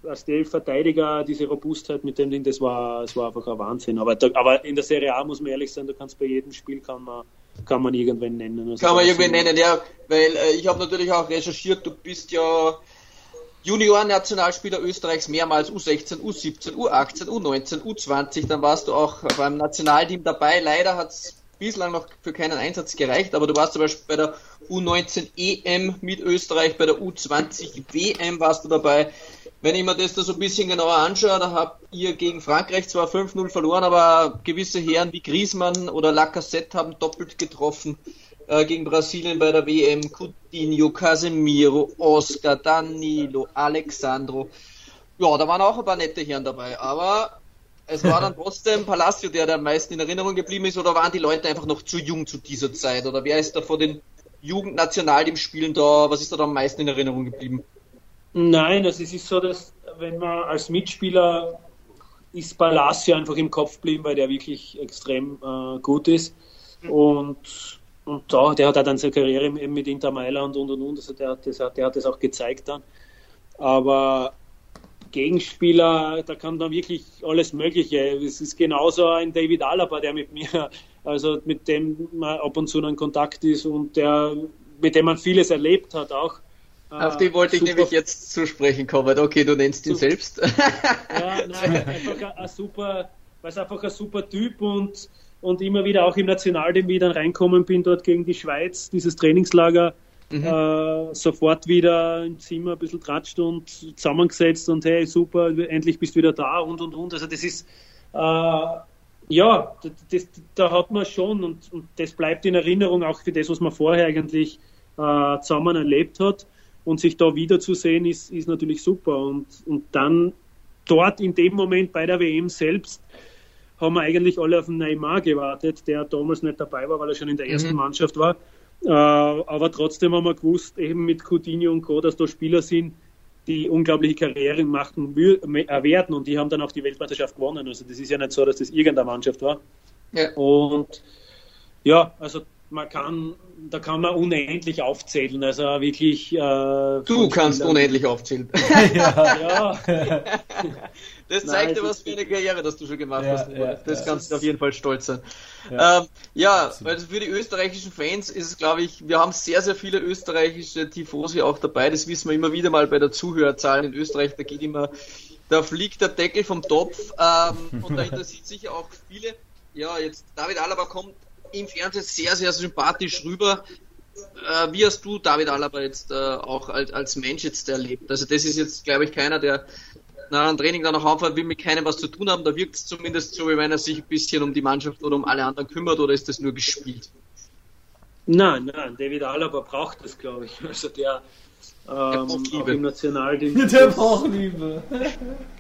als der Verteidiger diese Robustheit mit dem Ding, das war, das war einfach ein Wahnsinn. Aber, da, aber in der Serie A muss man ehrlich sein, du kannst bei jedem Spiel kann man, kann man irgendwen nennen. Also kann man irgendwen nennen, ja, weil äh, ich habe natürlich auch recherchiert, du bist ja Junior-Nationalspieler Österreichs mehrmals U16, U17, U18, U19, U20, dann warst du auch beim Nationalteam dabei. Leider hat es bislang noch für keinen Einsatz gereicht, aber du warst zum Beispiel bei der U19 EM mit Österreich, bei der U20 WM warst du dabei. Wenn ich mir das da so ein bisschen genauer anschaue, da habt ihr gegen Frankreich zwar 5-0 verloren, aber gewisse Herren wie Griezmann oder Lacazette haben doppelt getroffen äh, gegen Brasilien bei der WM. Coutinho, Casemiro, Oscar, Danilo, Alexandro. Ja, da waren auch ein paar nette Herren dabei, aber es war dann <laughs> trotzdem Palacio, der der am meisten in Erinnerung geblieben ist, oder waren die Leute einfach noch zu jung zu dieser Zeit? Oder wer ist da vor den Jugendnationalteam-Spielen da, was ist da, da am meisten in Erinnerung geblieben? Nein, also es ist so, dass wenn man als Mitspieler ist Palacio einfach im Kopf geblieben, weil der wirklich extrem äh, gut ist. Und, und da, der hat auch dann seine Karriere eben mit Inter Mailand und und und, also der, hat das, der hat das auch gezeigt dann. Aber Gegenspieler, da kann dann wirklich alles Mögliche. Es ist genauso ein David Alaba, der mit mir, also mit dem man ab und zu in Kontakt ist und der, mit dem man vieles erlebt hat auch. Auf die wollte ich nämlich jetzt zu sprechen kommen. Okay, du nennst ihn selbst. Ja, nein, <laughs> einfach ein, super, weil es einfach ein super Typ und, und immer wieder auch im Nationalteam wieder reinkommen bin, dort gegen die Schweiz, dieses Trainingslager, mhm. äh, sofort wieder im Zimmer ein bisschen tratscht und zusammengesetzt und hey, super, endlich bist du wieder da und und und. Also das ist äh, ja, das, das, da hat man schon und, und das bleibt in Erinnerung auch für das, was man vorher eigentlich äh, zusammen erlebt hat und sich da wiederzusehen, ist, ist natürlich super. Und, und dann dort in dem Moment bei der WM selbst haben wir eigentlich alle auf den Neymar gewartet, der damals nicht dabei war, weil er schon in der ersten mhm. Mannschaft war. Äh, aber trotzdem haben wir gewusst, eben mit Coutinho und Co., dass da Spieler sind, die unglaubliche Karrieren machen äh, werden und die haben dann auch die Weltmeisterschaft gewonnen. Also das ist ja nicht so, dass das irgendeine Mannschaft war. Ja. Und ja, also man kann, da kann man unendlich aufzählen. Also wirklich. Äh, du kannst Spielern. unendlich aufzählen. <laughs> ja. ja. Das zeigt dir, was für eine Karriere, das du schon gemacht ja, hast. Ja, das kannst du auf jeden Fall stolz sein. Ja, ähm, ja also für die österreichischen Fans ist es, glaube ich, wir haben sehr, sehr viele österreichische Tifosi auch dabei. Das wissen wir immer wieder mal bei der Zuhörzahl in Österreich. Da geht immer, da fliegt der Deckel vom Topf ähm, und da <laughs> interessiert sich auch viele. Ja, jetzt David Alaba kommt im Fernsehen sehr, sehr sympathisch rüber. Äh, wie hast du David Alaba jetzt äh, auch als, als Mensch jetzt erlebt? Also das ist jetzt, glaube ich, keiner, der nach einem Training dann noch aufhört, will mit keinem was zu tun haben. Da wirkt es zumindest so, wie wenn er sich ein bisschen um die Mannschaft oder um alle anderen kümmert oder ist das nur gespielt? Nein, nein, David Alaba braucht das, glaube ich. Also der, ähm, auch im Nationalteam. Der braucht Liebe.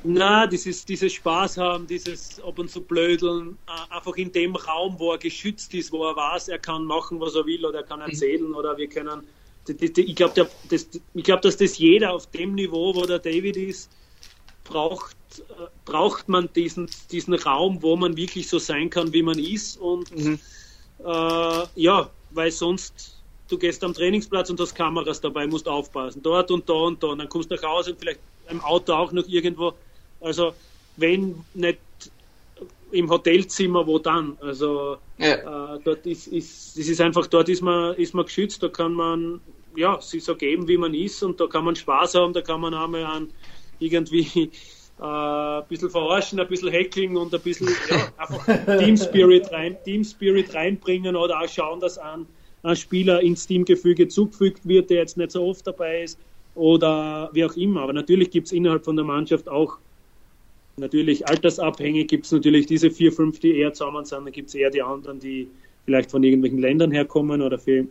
Na, dieses, dieses Spaß haben, dieses ab und zu blödeln, einfach in dem Raum, wo er geschützt ist, wo er weiß, er kann machen, was er will oder er kann mhm. erzählen mhm. oder wir können. Ich glaube, das, glaub, dass das jeder auf dem Niveau, wo der David ist, braucht, äh, braucht man diesen, diesen Raum, wo man wirklich so sein kann, wie man ist. Und mhm. äh, ja, weil sonst du gehst am Trainingsplatz und hast Kameras dabei, musst aufpassen. Dort und da und da. Und dann kommst du nach Hause und vielleicht im Auto auch noch irgendwo. Also, wenn nicht im Hotelzimmer, wo dann? Also ja. äh, dort ist, ist, das ist einfach, dort ist man, ist man geschützt, da kann man ja, sich so geben, wie man ist und da kann man Spaß haben, da kann man einmal an irgendwie <laughs> äh, ein bisschen verarschen, ein bisschen hackeln und ein bisschen ja, einfach <laughs> Team Spirit rein, Team Spirit reinbringen oder auch schauen, dass ein, ein Spieler ins Teamgefüge zugefügt wird, der jetzt nicht so oft dabei ist oder wie auch immer. Aber natürlich gibt es innerhalb von der Mannschaft auch natürlich altersabhängig, gibt es natürlich diese vier, fünf, die eher zusammen sind, dann gibt es eher die anderen, die vielleicht von irgendwelchen Ländern herkommen oder für,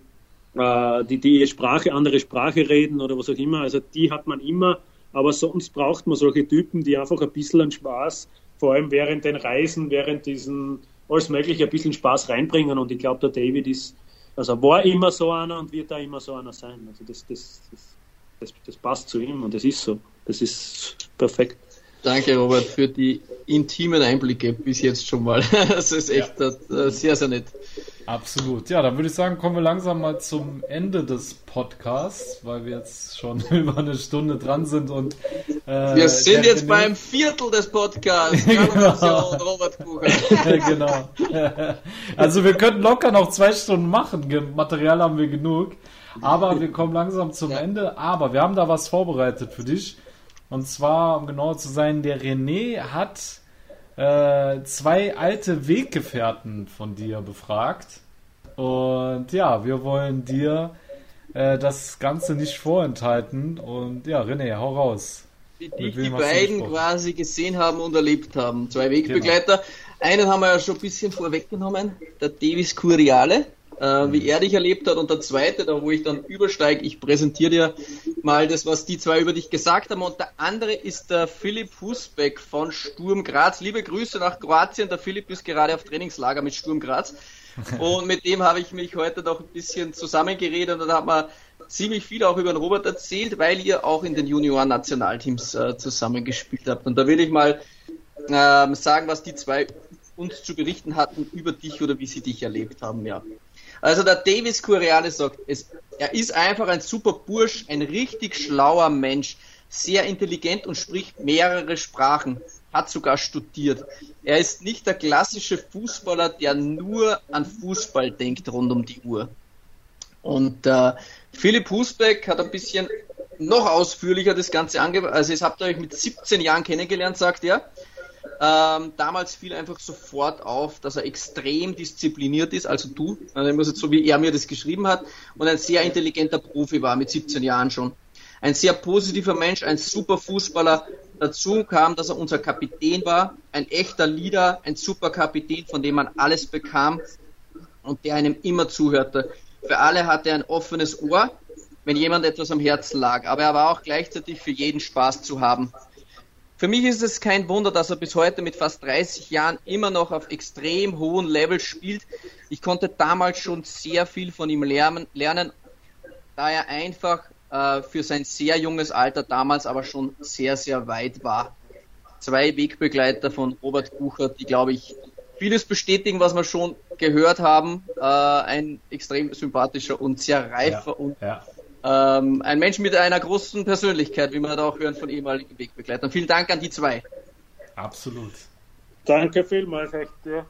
äh, die die Sprache, andere Sprache reden oder was auch immer. Also die hat man immer, aber sonst braucht man solche Typen, die einfach ein bisschen Spaß, vor allem während den Reisen, während diesen alles Mögliche ein bisschen Spaß reinbringen. Und ich glaube, der David ist, also war immer so einer und wird da immer so einer sein. Also das, das, das, das, das passt zu ihm und das ist so. Das ist perfekt. Danke, Robert, für die intimen Einblicke bis jetzt schon mal. <laughs> Das ist echt ja. Äh, sehr, sehr nett. Absolut. Ja, dann würde ich sagen, kommen wir langsam mal zum Ende des Podcasts, weil wir jetzt schon <laughs> über eine Stunde dran sind und äh, wir sind jetzt beim Viertel des Podcasts. <laughs> genau. Robert genau. also wir könnten locker noch zwei Stunden machen. Material haben wir genug. Aber wir kommen langsam zum ja. Ende. Aber wir haben da was vorbereitet für dich. Und zwar, um genauer zu sein, der René hat äh, zwei alte Weggefährten von dir befragt. Und ja, wir wollen dir äh, das Ganze nicht vorenthalten. Und ja, René, hau raus. Die, die beiden quasi gesehen haben und erlebt haben. Zwei Wegbegleiter. Genau. Einen haben wir ja schon ein bisschen vorweggenommen, der Davis Curiale äh, wie er dich erlebt hat. Und der zweite, da wo ich dann übersteige, ich präsentiere dir mal das, was die zwei über dich gesagt haben. Und der andere ist der Philipp Husbeck von Sturm Graz. Liebe Grüße nach Kroatien. Der Philipp ist gerade auf Trainingslager mit Sturm Graz. <laughs> Und mit dem habe ich mich heute noch ein bisschen zusammengeredet und dann hat man ziemlich viel auch über den Robert erzählt, weil ihr auch in den Junioren-Nationalteams äh, zusammengespielt habt. Und da will ich mal ähm, sagen, was die zwei uns zu berichten hatten über dich oder wie sie dich erlebt haben, ja. Also der Davis Curiale sagt, es, er ist einfach ein super Bursch, ein richtig schlauer Mensch, sehr intelligent und spricht mehrere Sprachen, hat sogar studiert. Er ist nicht der klassische Fußballer, der nur an Fußball denkt rund um die Uhr. Und äh, Philipp Husbeck hat ein bisschen noch ausführlicher das Ganze angegeben. Also, ihr habt euch mit 17 Jahren kennengelernt, sagt er. Ähm, damals fiel einfach sofort auf, dass er extrem diszipliniert ist, also du, also so wie er mir das geschrieben hat, und ein sehr intelligenter Profi war, mit 17 Jahren schon. Ein sehr positiver Mensch, ein super Fußballer. Dazu kam, dass er unser Kapitän war, ein echter Leader, ein super Kapitän, von dem man alles bekam und der einem immer zuhörte. Für alle hatte er ein offenes Ohr, wenn jemand etwas am Herzen lag, aber er war auch gleichzeitig für jeden Spaß zu haben. Für mich ist es kein Wunder, dass er bis heute mit fast 30 Jahren immer noch auf extrem hohem Level spielt. Ich konnte damals schon sehr viel von ihm lernen, lernen da er einfach äh, für sein sehr junges Alter damals aber schon sehr, sehr weit war. Zwei Wegbegleiter von Robert Bucher, die, glaube ich, vieles bestätigen, was wir schon gehört haben. Äh, ein extrem sympathischer und sehr reifer ja, und ja. Ähm, ein Mensch mit einer großen Persönlichkeit, wie man da auch hören von ehemaligen Wegbegleitern. Vielen Dank an die zwei. Absolut. Danke vielmals, echt, ja.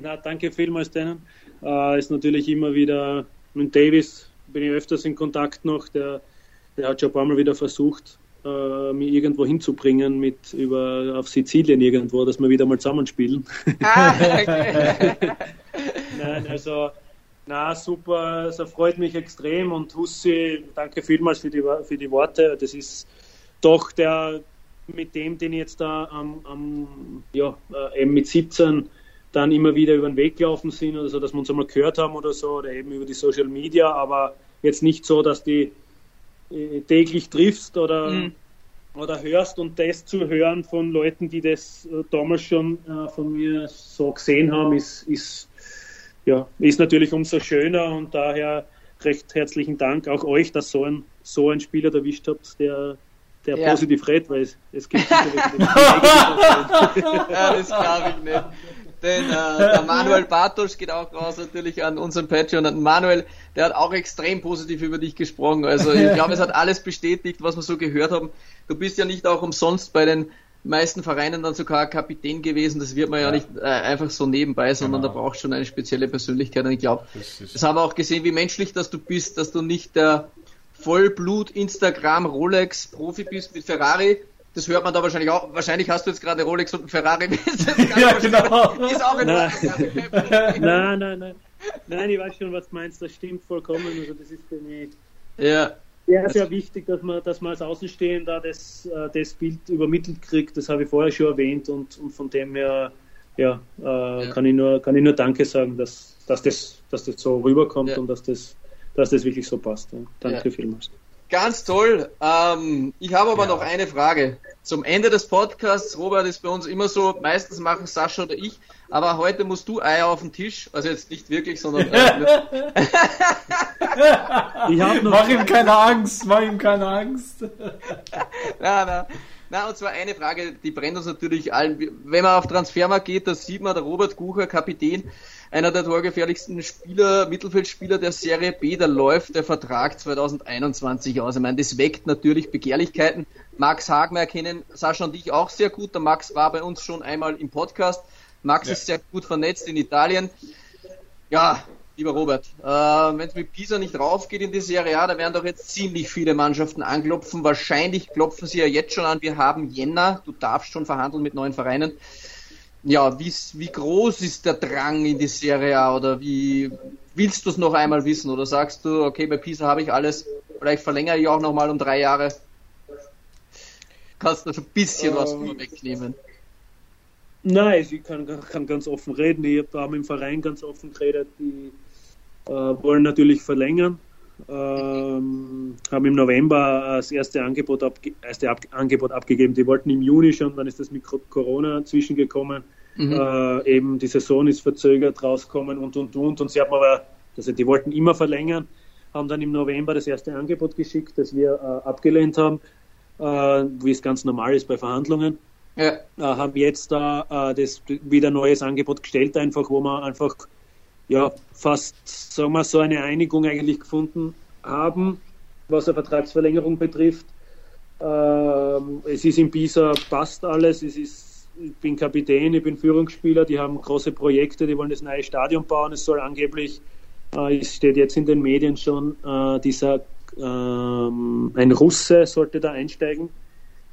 Na, danke vielmals denen. Äh, ist natürlich immer wieder mit Davis bin ich öfters in Kontakt noch. Der, der hat schon ein paar Mal wieder versucht, äh, mich irgendwo hinzubringen mit über auf Sizilien irgendwo, dass wir wieder mal zusammenspielen. Ah, <laughs> okay. Nein, also na, super, es erfreut mich extrem. Und Hussi, danke vielmals für die, für die Worte. Das ist doch der, mit dem, den ich jetzt da am, am ja, äh, eben mit 17 dann immer wieder über den Weg gelaufen sind. Oder so, dass wir uns einmal gehört haben oder so, oder eben über die Social Media, aber jetzt nicht so, dass die äh, täglich triffst oder, mhm. oder hörst. Und das zu hören von Leuten, die das äh, damals schon äh, von mir so gesehen haben, ist, ist ja, ist natürlich umso schöner und daher recht herzlichen Dank auch euch, dass so ein, so ein Spieler erwischt habt, der, der ja. positiv redet, weil es, es gibt <laughs> Ja, das glaube ich nicht. Denn äh, der Manuel Bartosch geht auch raus natürlich an unseren Patreon. Und Manuel, der hat auch extrem positiv über dich gesprochen. Also ich <laughs> glaube, es hat alles bestätigt, was wir so gehört haben. Du bist ja nicht auch umsonst bei den meisten Vereinen dann sogar Kapitän gewesen. Das wird man ja, ja nicht äh, einfach so nebenbei, sondern genau. da braucht schon eine spezielle Persönlichkeit. Und ich glaube, das haben wir auch gesehen, wie menschlich dass du bist, dass du nicht der Vollblut Instagram Rolex Profi bist mit Ferrari. Das hört man da wahrscheinlich auch. Wahrscheinlich hast du jetzt gerade Rolex und Ferrari. <laughs> ja, genau. Ist auch in nein. <laughs> nein, nein, nein. Nein, ich weiß schon, was du meinst. Das stimmt vollkommen. Also das ist für mich. Ja, sehr, sehr wichtig, dass man, dass man als Außenstehender das, äh, das Bild übermittelt kriegt. Das habe ich vorher schon erwähnt und, und von dem her ja, äh, ja, Kann, ich nur, kann ich nur Danke sagen, dass, dass, das, dass das so rüberkommt ja. und dass das, dass das wirklich so passt. Ja. Danke vielmals. Ganz toll. Ähm, ich habe aber noch eine Frage. Zum Ende des Podcasts, Robert, ist bei uns immer so, meistens machen Sascha oder ich, aber heute musst du Eier auf den Tisch. Also jetzt nicht wirklich, sondern. Äh, <laughs> ich hab noch mach ihm keine Angst, mach ihm keine Angst. <laughs> na, na. Na, und zwar eine Frage, die brennt uns natürlich allen. Wenn man auf Transfermarkt geht, da sieht man, der Robert Gucher, Kapitän, einer der torgefährlichsten Spieler, Mittelfeldspieler der Serie B, da läuft der Vertrag 2021 aus. Ich meine, das weckt natürlich Begehrlichkeiten. Max Hagmer kennen Sascha und ich auch sehr gut. Der Max war bei uns schon einmal im Podcast. Max ja. ist sehr gut vernetzt in Italien. Ja, lieber Robert, äh, wenn es mit Pisa nicht raufgeht in die Serie A, da werden doch jetzt ziemlich viele Mannschaften anklopfen. Wahrscheinlich klopfen sie ja jetzt schon an. Wir haben Jänner, du darfst schon verhandeln mit neuen Vereinen. Ja, wie, wie groß ist der Drang in die Serie A oder wie willst du es noch einmal wissen oder sagst du, okay, bei Pisa habe ich alles, vielleicht verlängere ich auch nochmal um drei Jahre? Kannst du schon ein bisschen was ähm, vorwegnehmen? Nein, ich kann, kann ganz offen reden. Ich habe im Verein ganz offen geredet. Die äh, wollen natürlich verlängern. Ähm, haben im November das erste Angebot, abge erste Ab Angebot abgegeben. Die wollten im Juni schon, dann ist das mit Corona zwischengekommen. Mhm. Äh, eben die Saison ist verzögert rauskommen und und und. Und sie haben aber, also die wollten immer verlängern, haben dann im November das erste Angebot geschickt, das wir äh, abgelehnt haben, äh, wie es ganz normal ist bei Verhandlungen. Ja. Äh, haben jetzt da äh, das wieder neues Angebot gestellt, einfach, wo wir einfach ja fast, sagen wir, so eine Einigung eigentlich gefunden haben, was eine Vertragsverlängerung betrifft. Ähm, es ist in Pisa passt alles, es ist, ich bin Kapitän, ich bin Führungsspieler, die haben große Projekte, die wollen das neue Stadion bauen, es soll angeblich, äh, es steht jetzt in den Medien schon, äh, dieser ähm, ein Russe sollte da einsteigen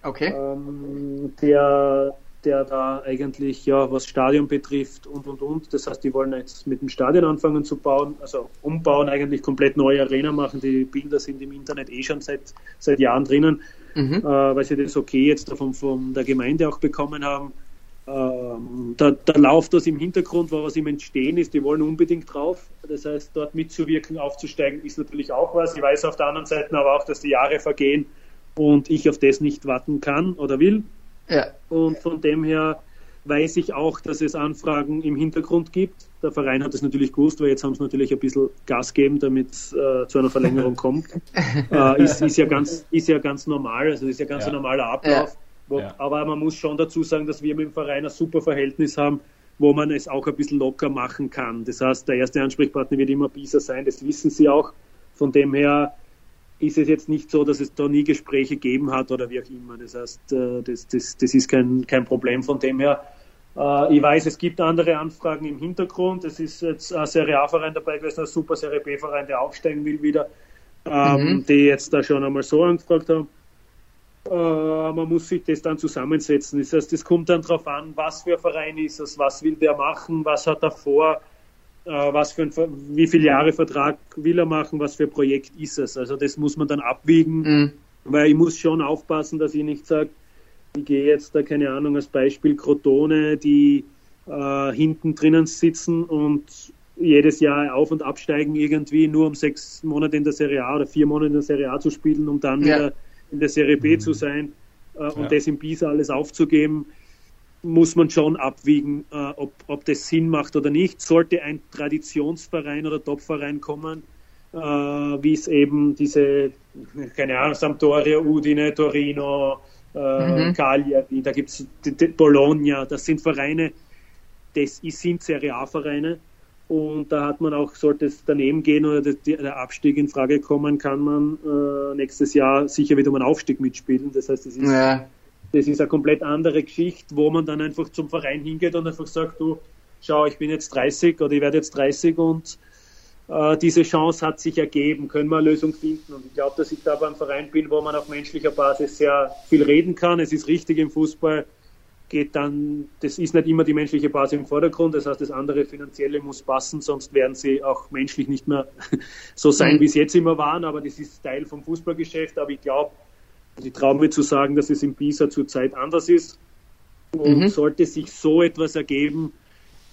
Okay. Ähm, der, der da eigentlich, ja, was Stadion betrifft und und und. Das heißt, die wollen jetzt mit dem Stadion anfangen zu bauen, also umbauen, eigentlich komplett neue Arena machen. Die Bilder sind im Internet eh schon seit, seit Jahren drinnen, mhm. äh, weil sie das okay jetzt von, von der Gemeinde auch bekommen haben. Ähm, da, da läuft das im Hintergrund, was im Entstehen ist, die wollen unbedingt drauf. Das heißt, dort mitzuwirken, aufzusteigen, ist natürlich auch was. Ich weiß auf der anderen Seite aber auch, dass die Jahre vergehen und ich auf das nicht warten kann oder will. Ja. Und von dem her weiß ich auch, dass es Anfragen im Hintergrund gibt. Der Verein hat es natürlich gewusst, weil jetzt haben sie natürlich ein bisschen Gas gegeben, damit es äh, zu einer Verlängerung kommt. <laughs> äh, ist, ist, ja ganz, ist ja ganz normal, also ist ja ganz ja. ein normaler Ablauf. Ja. Wo, ja. Aber man muss schon dazu sagen, dass wir mit dem Verein ein super Verhältnis haben, wo man es auch ein bisschen locker machen kann. Das heißt, der erste Ansprechpartner wird immer Bisa sein, das wissen sie auch. Von dem her ist es jetzt nicht so, dass es da nie Gespräche gegeben hat oder wie auch immer. Das heißt, äh, das, das, das ist kein, kein Problem von dem her. Äh, ich weiß, es gibt andere Anfragen im Hintergrund. Es ist jetzt ein Serie A-Verein dabei gewesen, ein super Serie B-Verein, der aufsteigen will wieder, ähm, mhm. die jetzt da schon einmal so angefragt haben. Äh, man muss sich das dann zusammensetzen. Das heißt, es kommt dann darauf an, was für ein Verein ist es, was will der machen, was hat er vor was für ein, wie viele Jahre Vertrag will er machen, was für ein Projekt ist es. Also das muss man dann abwiegen, mhm. weil ich muss schon aufpassen, dass ich nicht sage, ich gehe jetzt da, keine Ahnung, als Beispiel Crotone, die äh, hinten drinnen sitzen und jedes Jahr auf- und absteigen irgendwie, nur um sechs Monate in der Serie A oder vier Monate in der Serie A zu spielen, um dann ja. wieder in der Serie B mhm. zu sein äh, und ja. das im Bisa alles aufzugeben muss man schon abwiegen, äh, ob, ob das Sinn macht oder nicht. Sollte ein Traditionsverein oder Topverein kommen, äh, wie es eben diese, keine Ahnung, Sampdoria, Udine, Torino, äh, mhm. Cagliari, da gibt es Bologna, das sind Vereine, das sind Serie A-Vereine. Und da hat man auch, sollte es daneben gehen oder der Abstieg in Frage kommen, kann man äh, nächstes Jahr sicher wieder um einen Aufstieg mitspielen. Das heißt, es ist ja das ist eine komplett andere Geschichte, wo man dann einfach zum Verein hingeht und einfach sagt, du, schau, ich bin jetzt 30 oder ich werde jetzt 30 und äh, diese Chance hat sich ergeben, können wir eine Lösung finden. Und ich glaube, dass ich da beim Verein bin, wo man auf menschlicher Basis sehr viel reden kann. Es ist richtig im Fußball, geht dann, das ist nicht immer die menschliche Basis im Vordergrund, das heißt, das andere Finanzielle muss passen, sonst werden sie auch menschlich nicht mehr <laughs> so sein, mhm. wie es jetzt immer waren, aber das ist Teil vom Fußballgeschäft, aber ich glaube, ich traue mir zu sagen, dass es in Pisa zurzeit anders ist und mhm. sollte sich so etwas ergeben,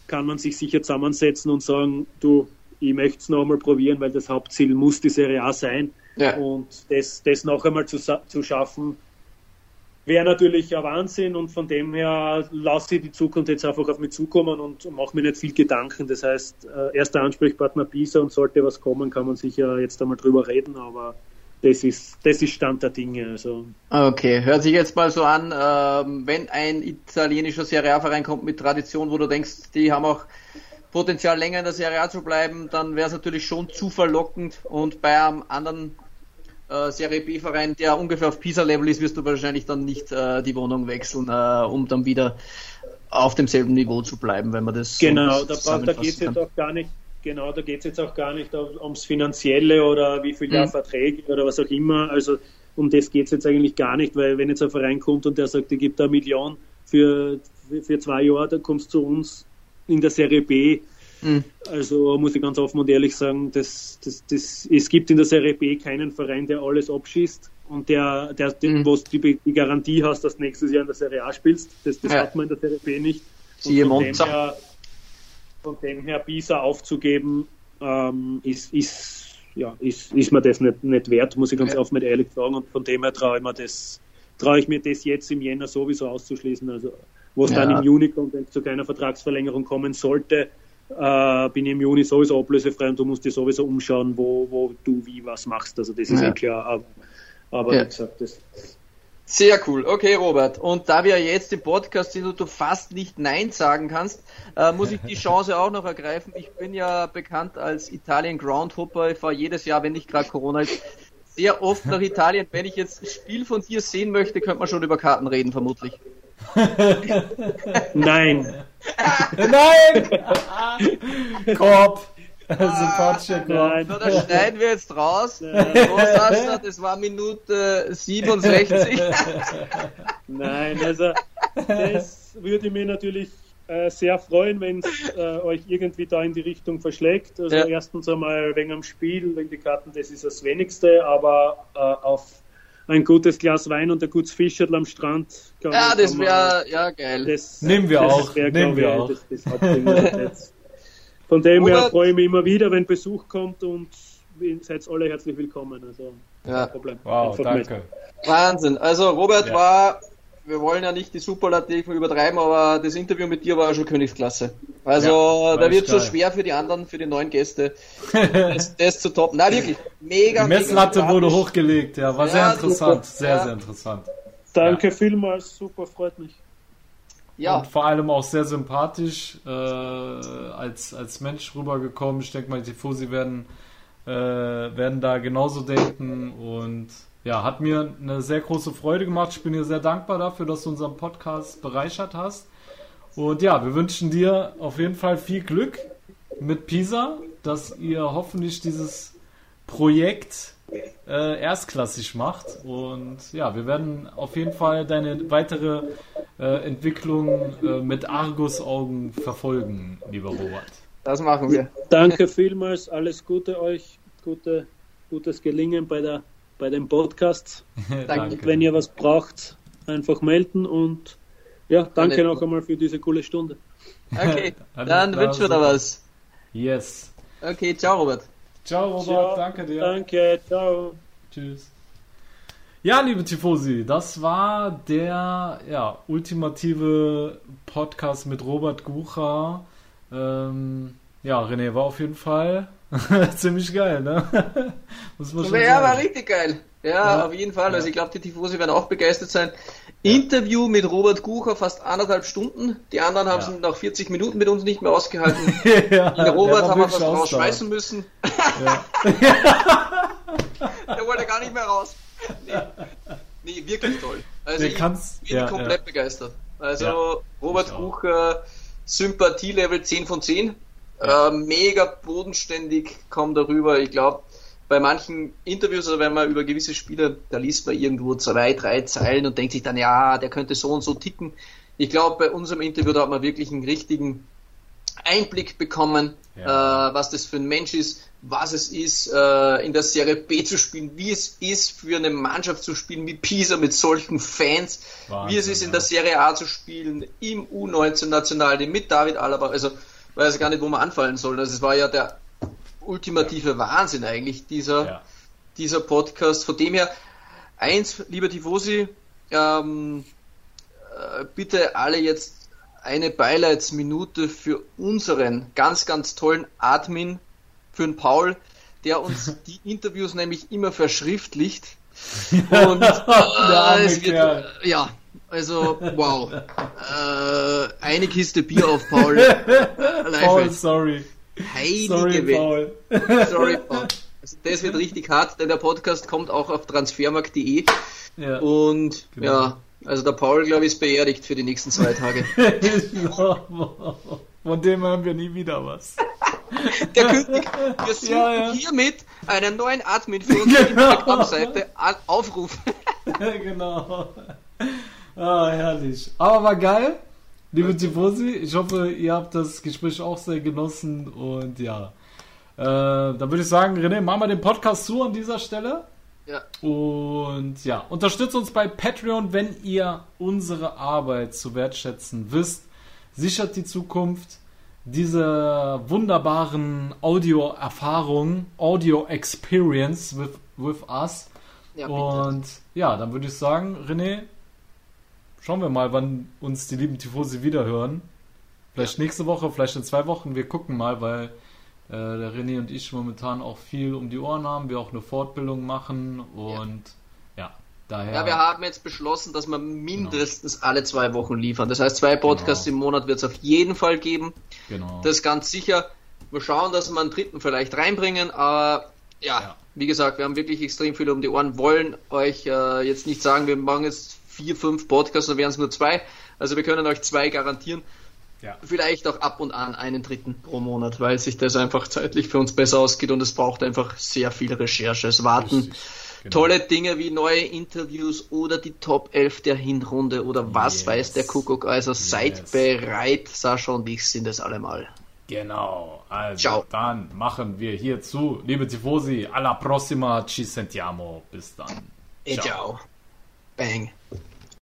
kann man sich sicher zusammensetzen und sagen, du, ich möchte es noch einmal probieren, weil das Hauptziel muss die Serie A sein ja. und das, das noch einmal zu, zu schaffen, wäre natürlich ein Wahnsinn und von dem her lasse ich die Zukunft jetzt einfach auf mich zukommen und mache mir nicht viel Gedanken. Das heißt, äh, erster Ansprechpartner Pisa und sollte was kommen, kann man sicher jetzt einmal drüber reden, aber das ist, das ist Stand der Dinge. Also. Okay, hört sich jetzt mal so an, äh, wenn ein italienischer Serie A-Verein kommt mit Tradition, wo du denkst, die haben auch Potenzial länger in der Serie A zu bleiben, dann wäre es natürlich schon zu verlockend und bei einem anderen äh, Serie B-Verein, der ungefähr auf Pisa-Level ist, wirst du wahrscheinlich dann nicht äh, die Wohnung wechseln, äh, um dann wieder auf demselben Niveau zu bleiben, wenn man das genau, so da, da geht es jetzt auch gar nicht genau, da geht es jetzt auch gar nicht ums Finanzielle oder wie viele mhm. Verträge oder was auch immer. Also um das geht es jetzt eigentlich gar nicht, weil wenn jetzt ein Verein kommt und der sagt, er gibt eine Million für, für zwei Jahre, dann kommst du zu uns in der Serie B Mhm. Also muss ich ganz offen und ehrlich sagen, das, das, das, es gibt in der Serie B keinen Verein, der alles abschießt und der, der, mhm. wo du die, die, Garantie hast, dass du nächstes Jahr in der Serie A spielst. Das, das ja. hat man in der Serie B nicht. Siehe dem her, von dem her Bisa aufzugeben, ähm, ist, ist, ja, ist, ist mir das nicht, nicht wert, muss ich ganz ja. offen und ehrlich sagen. Und von dem her traue ich mir das, traue ich mir das jetzt im Jänner sowieso auszuschließen. Also, wo es ja. dann im Juni kommt, wenn es zu keiner Vertragsverlängerung kommen sollte, äh, bin ich im Juni sowieso ablösefrei und du musst dir sowieso umschauen, wo, wo du wie was machst. Also das ist ja, eh klar. Aber, aber ja. wie gesagt, das. Sehr cool. Okay, Robert. Und da wir jetzt im Podcast sind und du fast nicht Nein sagen kannst, äh, muss ich die <laughs> Chance auch noch ergreifen. Ich bin ja bekannt als Italien Groundhopper. Ich fahre jedes Jahr, wenn nicht gerade Corona ist, sehr oft nach Italien. Wenn ich jetzt ein Spiel von dir sehen möchte, könnte man schon über Karten reden, vermutlich. <laughs> Nein. <laughs> Nein! Korb. Sympathischer Korb. So, da schneiden wir jetzt raus. Großartig, das war Minute 67. <laughs> Nein, also das würde mir natürlich äh, sehr freuen, wenn es äh, euch irgendwie da in die Richtung verschlägt. Also ja. erstens einmal wegen am Spiel, wegen die Karten, das ist das Wenigste, aber äh, auf ein gutes Glas Wein und ein gutes Fischerl am Strand. Ja, das wäre ja geil. Das, Nehmen wir das auch. Wär, Nehmen wir auch. Das, das <laughs> Von dem her freue ich mich immer wieder, wenn Besuch kommt und seid alle herzlich willkommen. Also, ja. Problem. Wow, danke. Wahnsinn. Also Robert ja. war wir wollen ja nicht die Superlativen übertreiben, aber das Interview mit dir war schon Königsklasse. Also ja, da wird es so schwer für die anderen, für die neuen Gäste, das, das zu toppen. Na wirklich, mega. Die Messlatte mega wurde hochgelegt, ja, war ja, sehr interessant, super. sehr, ja. sehr interessant. Danke vielmals, super, freut mich. Ja. Und vor allem auch sehr sympathisch äh, als, als Mensch rübergekommen. Ich denke mal, die Tifosi werden, äh, werden da genauso denken und ja, hat mir eine sehr große Freude gemacht. Ich bin dir sehr dankbar dafür, dass du unseren Podcast bereichert hast. Und ja, wir wünschen dir auf jeden Fall viel Glück mit Pisa, dass ihr hoffentlich dieses Projekt äh, erstklassig macht. Und ja, wir werden auf jeden Fall deine weitere äh, Entwicklung äh, mit Argusaugen verfolgen, lieber Robert. Das machen wir. Danke vielmals, alles Gute euch, gute, gutes Gelingen bei der bei dem Podcast. <laughs> danke. Wenn ihr was braucht, einfach melden und ja, danke noch einmal für diese coole Stunde. Okay, <laughs> dann wünschen wir da was. Yes. Okay, ciao Robert. Ciao Robert, ciao. danke dir. Danke, ciao. Tschüss. Ja, liebe Tifosi, das war der ja, ultimative Podcast mit Robert Gucha. Ähm, ja, René war auf jeden Fall <laughs> Ziemlich geil, ne? <laughs> Muss man schon ja, sagen. war richtig geil. Ja, ja. auf jeden Fall. Ja. Also ich glaube, die Tifosi werden auch begeistert sein. Interview mit Robert Gucher, fast anderthalb Stunden. Die anderen haben es nach 40 Minuten mit uns nicht mehr ausgehalten. <laughs> ja, Den Robert haben wir fast rausschmeißen müssen. <laughs> Der wollte gar nicht mehr raus. Nee, nee wirklich toll. Also ich bin ja, komplett ja. begeistert. Also ja, Robert Bucher, Sympathielevel 10 von 10. Äh, mega bodenständig kommt darüber. Ich glaube, bei manchen Interviews, also wenn man über gewisse Spieler, da liest man irgendwo zwei, drei Zeilen und denkt sich dann, ja, der könnte so und so ticken. Ich glaube, bei unserem Interview, da hat man wirklich einen richtigen Einblick bekommen, ja. äh, was das für ein Mensch ist, was es ist, äh, in der Serie B zu spielen, wie es ist, für eine Mannschaft zu spielen wie Pisa mit solchen Fans, Wahnsinn, wie es ist, in der Serie A zu spielen, im U19-Nationalteam mit David Alaba. Also, weiß gar nicht, wo man anfallen soll. Also, es war ja der ultimative ja. Wahnsinn eigentlich, dieser, ja. dieser Podcast. Von dem her, eins, lieber Tifosi, ähm, äh, bitte alle jetzt eine Beileidsminute für unseren ganz, ganz tollen Admin, für den Paul, der uns <laughs> die Interviews nämlich immer verschriftlicht. <laughs> Und äh, es wird, ja, also wow. <laughs> Äh, eine Kiste Bier auf Paul. Paul, sorry. Heilige sorry, Paul. Sorry, Paul. Also das wird richtig hart, denn der Podcast kommt auch auf transfermarkt.de. Ja, und genau. ja, also der Paul, glaube ich, ist beerdigt für die nächsten zwei Tage. <laughs> Von dem haben wir nie wieder was. Der König, wir suchen ja, ja. hiermit einen neuen Admin für unsere genau. Instagram-Seite aufrufen. <laughs> genau. Ah, herrlich. Aber war geil. Liebe Tifosi, ich hoffe, ihr habt das Gespräch auch sehr genossen und ja. Äh, dann würde ich sagen, René, machen wir den Podcast zu an dieser Stelle. Ja. Und ja, unterstützt uns bei Patreon, wenn ihr unsere Arbeit zu wertschätzen wisst. Sichert die Zukunft dieser wunderbaren Audio-Erfahrung, Audio-Experience with, with us. Ja, Und ja, dann würde ich sagen, René, schauen wir mal, wann uns die lieben Tifosi wiederhören. Vielleicht ja. nächste Woche, vielleicht in zwei Wochen. Wir gucken mal, weil äh, der René und ich momentan auch viel um die Ohren haben, wir auch eine Fortbildung machen und ja, ja daher. Ja, wir haben jetzt beschlossen, dass wir mindestens genau. alle zwei Wochen liefern. Das heißt, zwei Podcasts genau. im Monat wird es auf jeden Fall geben. Genau. Das ist ganz sicher. Wir schauen, dass wir einen dritten vielleicht reinbringen, aber ja, ja. wie gesagt, wir haben wirklich extrem viel um die Ohren, wollen euch äh, jetzt nicht sagen, wir machen jetzt vier, fünf Podcasts, dann wären es nur zwei. Also wir können euch zwei garantieren. Ja. Vielleicht auch ab und an einen dritten pro Monat, weil sich das einfach zeitlich für uns besser ausgeht und es braucht einfach sehr viel Recherche. Es warten genau. tolle Dinge wie neue Interviews oder die Top 11 der Hinrunde oder was yes. weiß der Kuckuck. Also yes. seid bereit, Sascha und ich sind es allemal. Genau, also Ciao. dann machen wir hierzu, liebe Tifosi, alla prossima, ci sentiamo, bis dann. E ciao. ciao. Bang.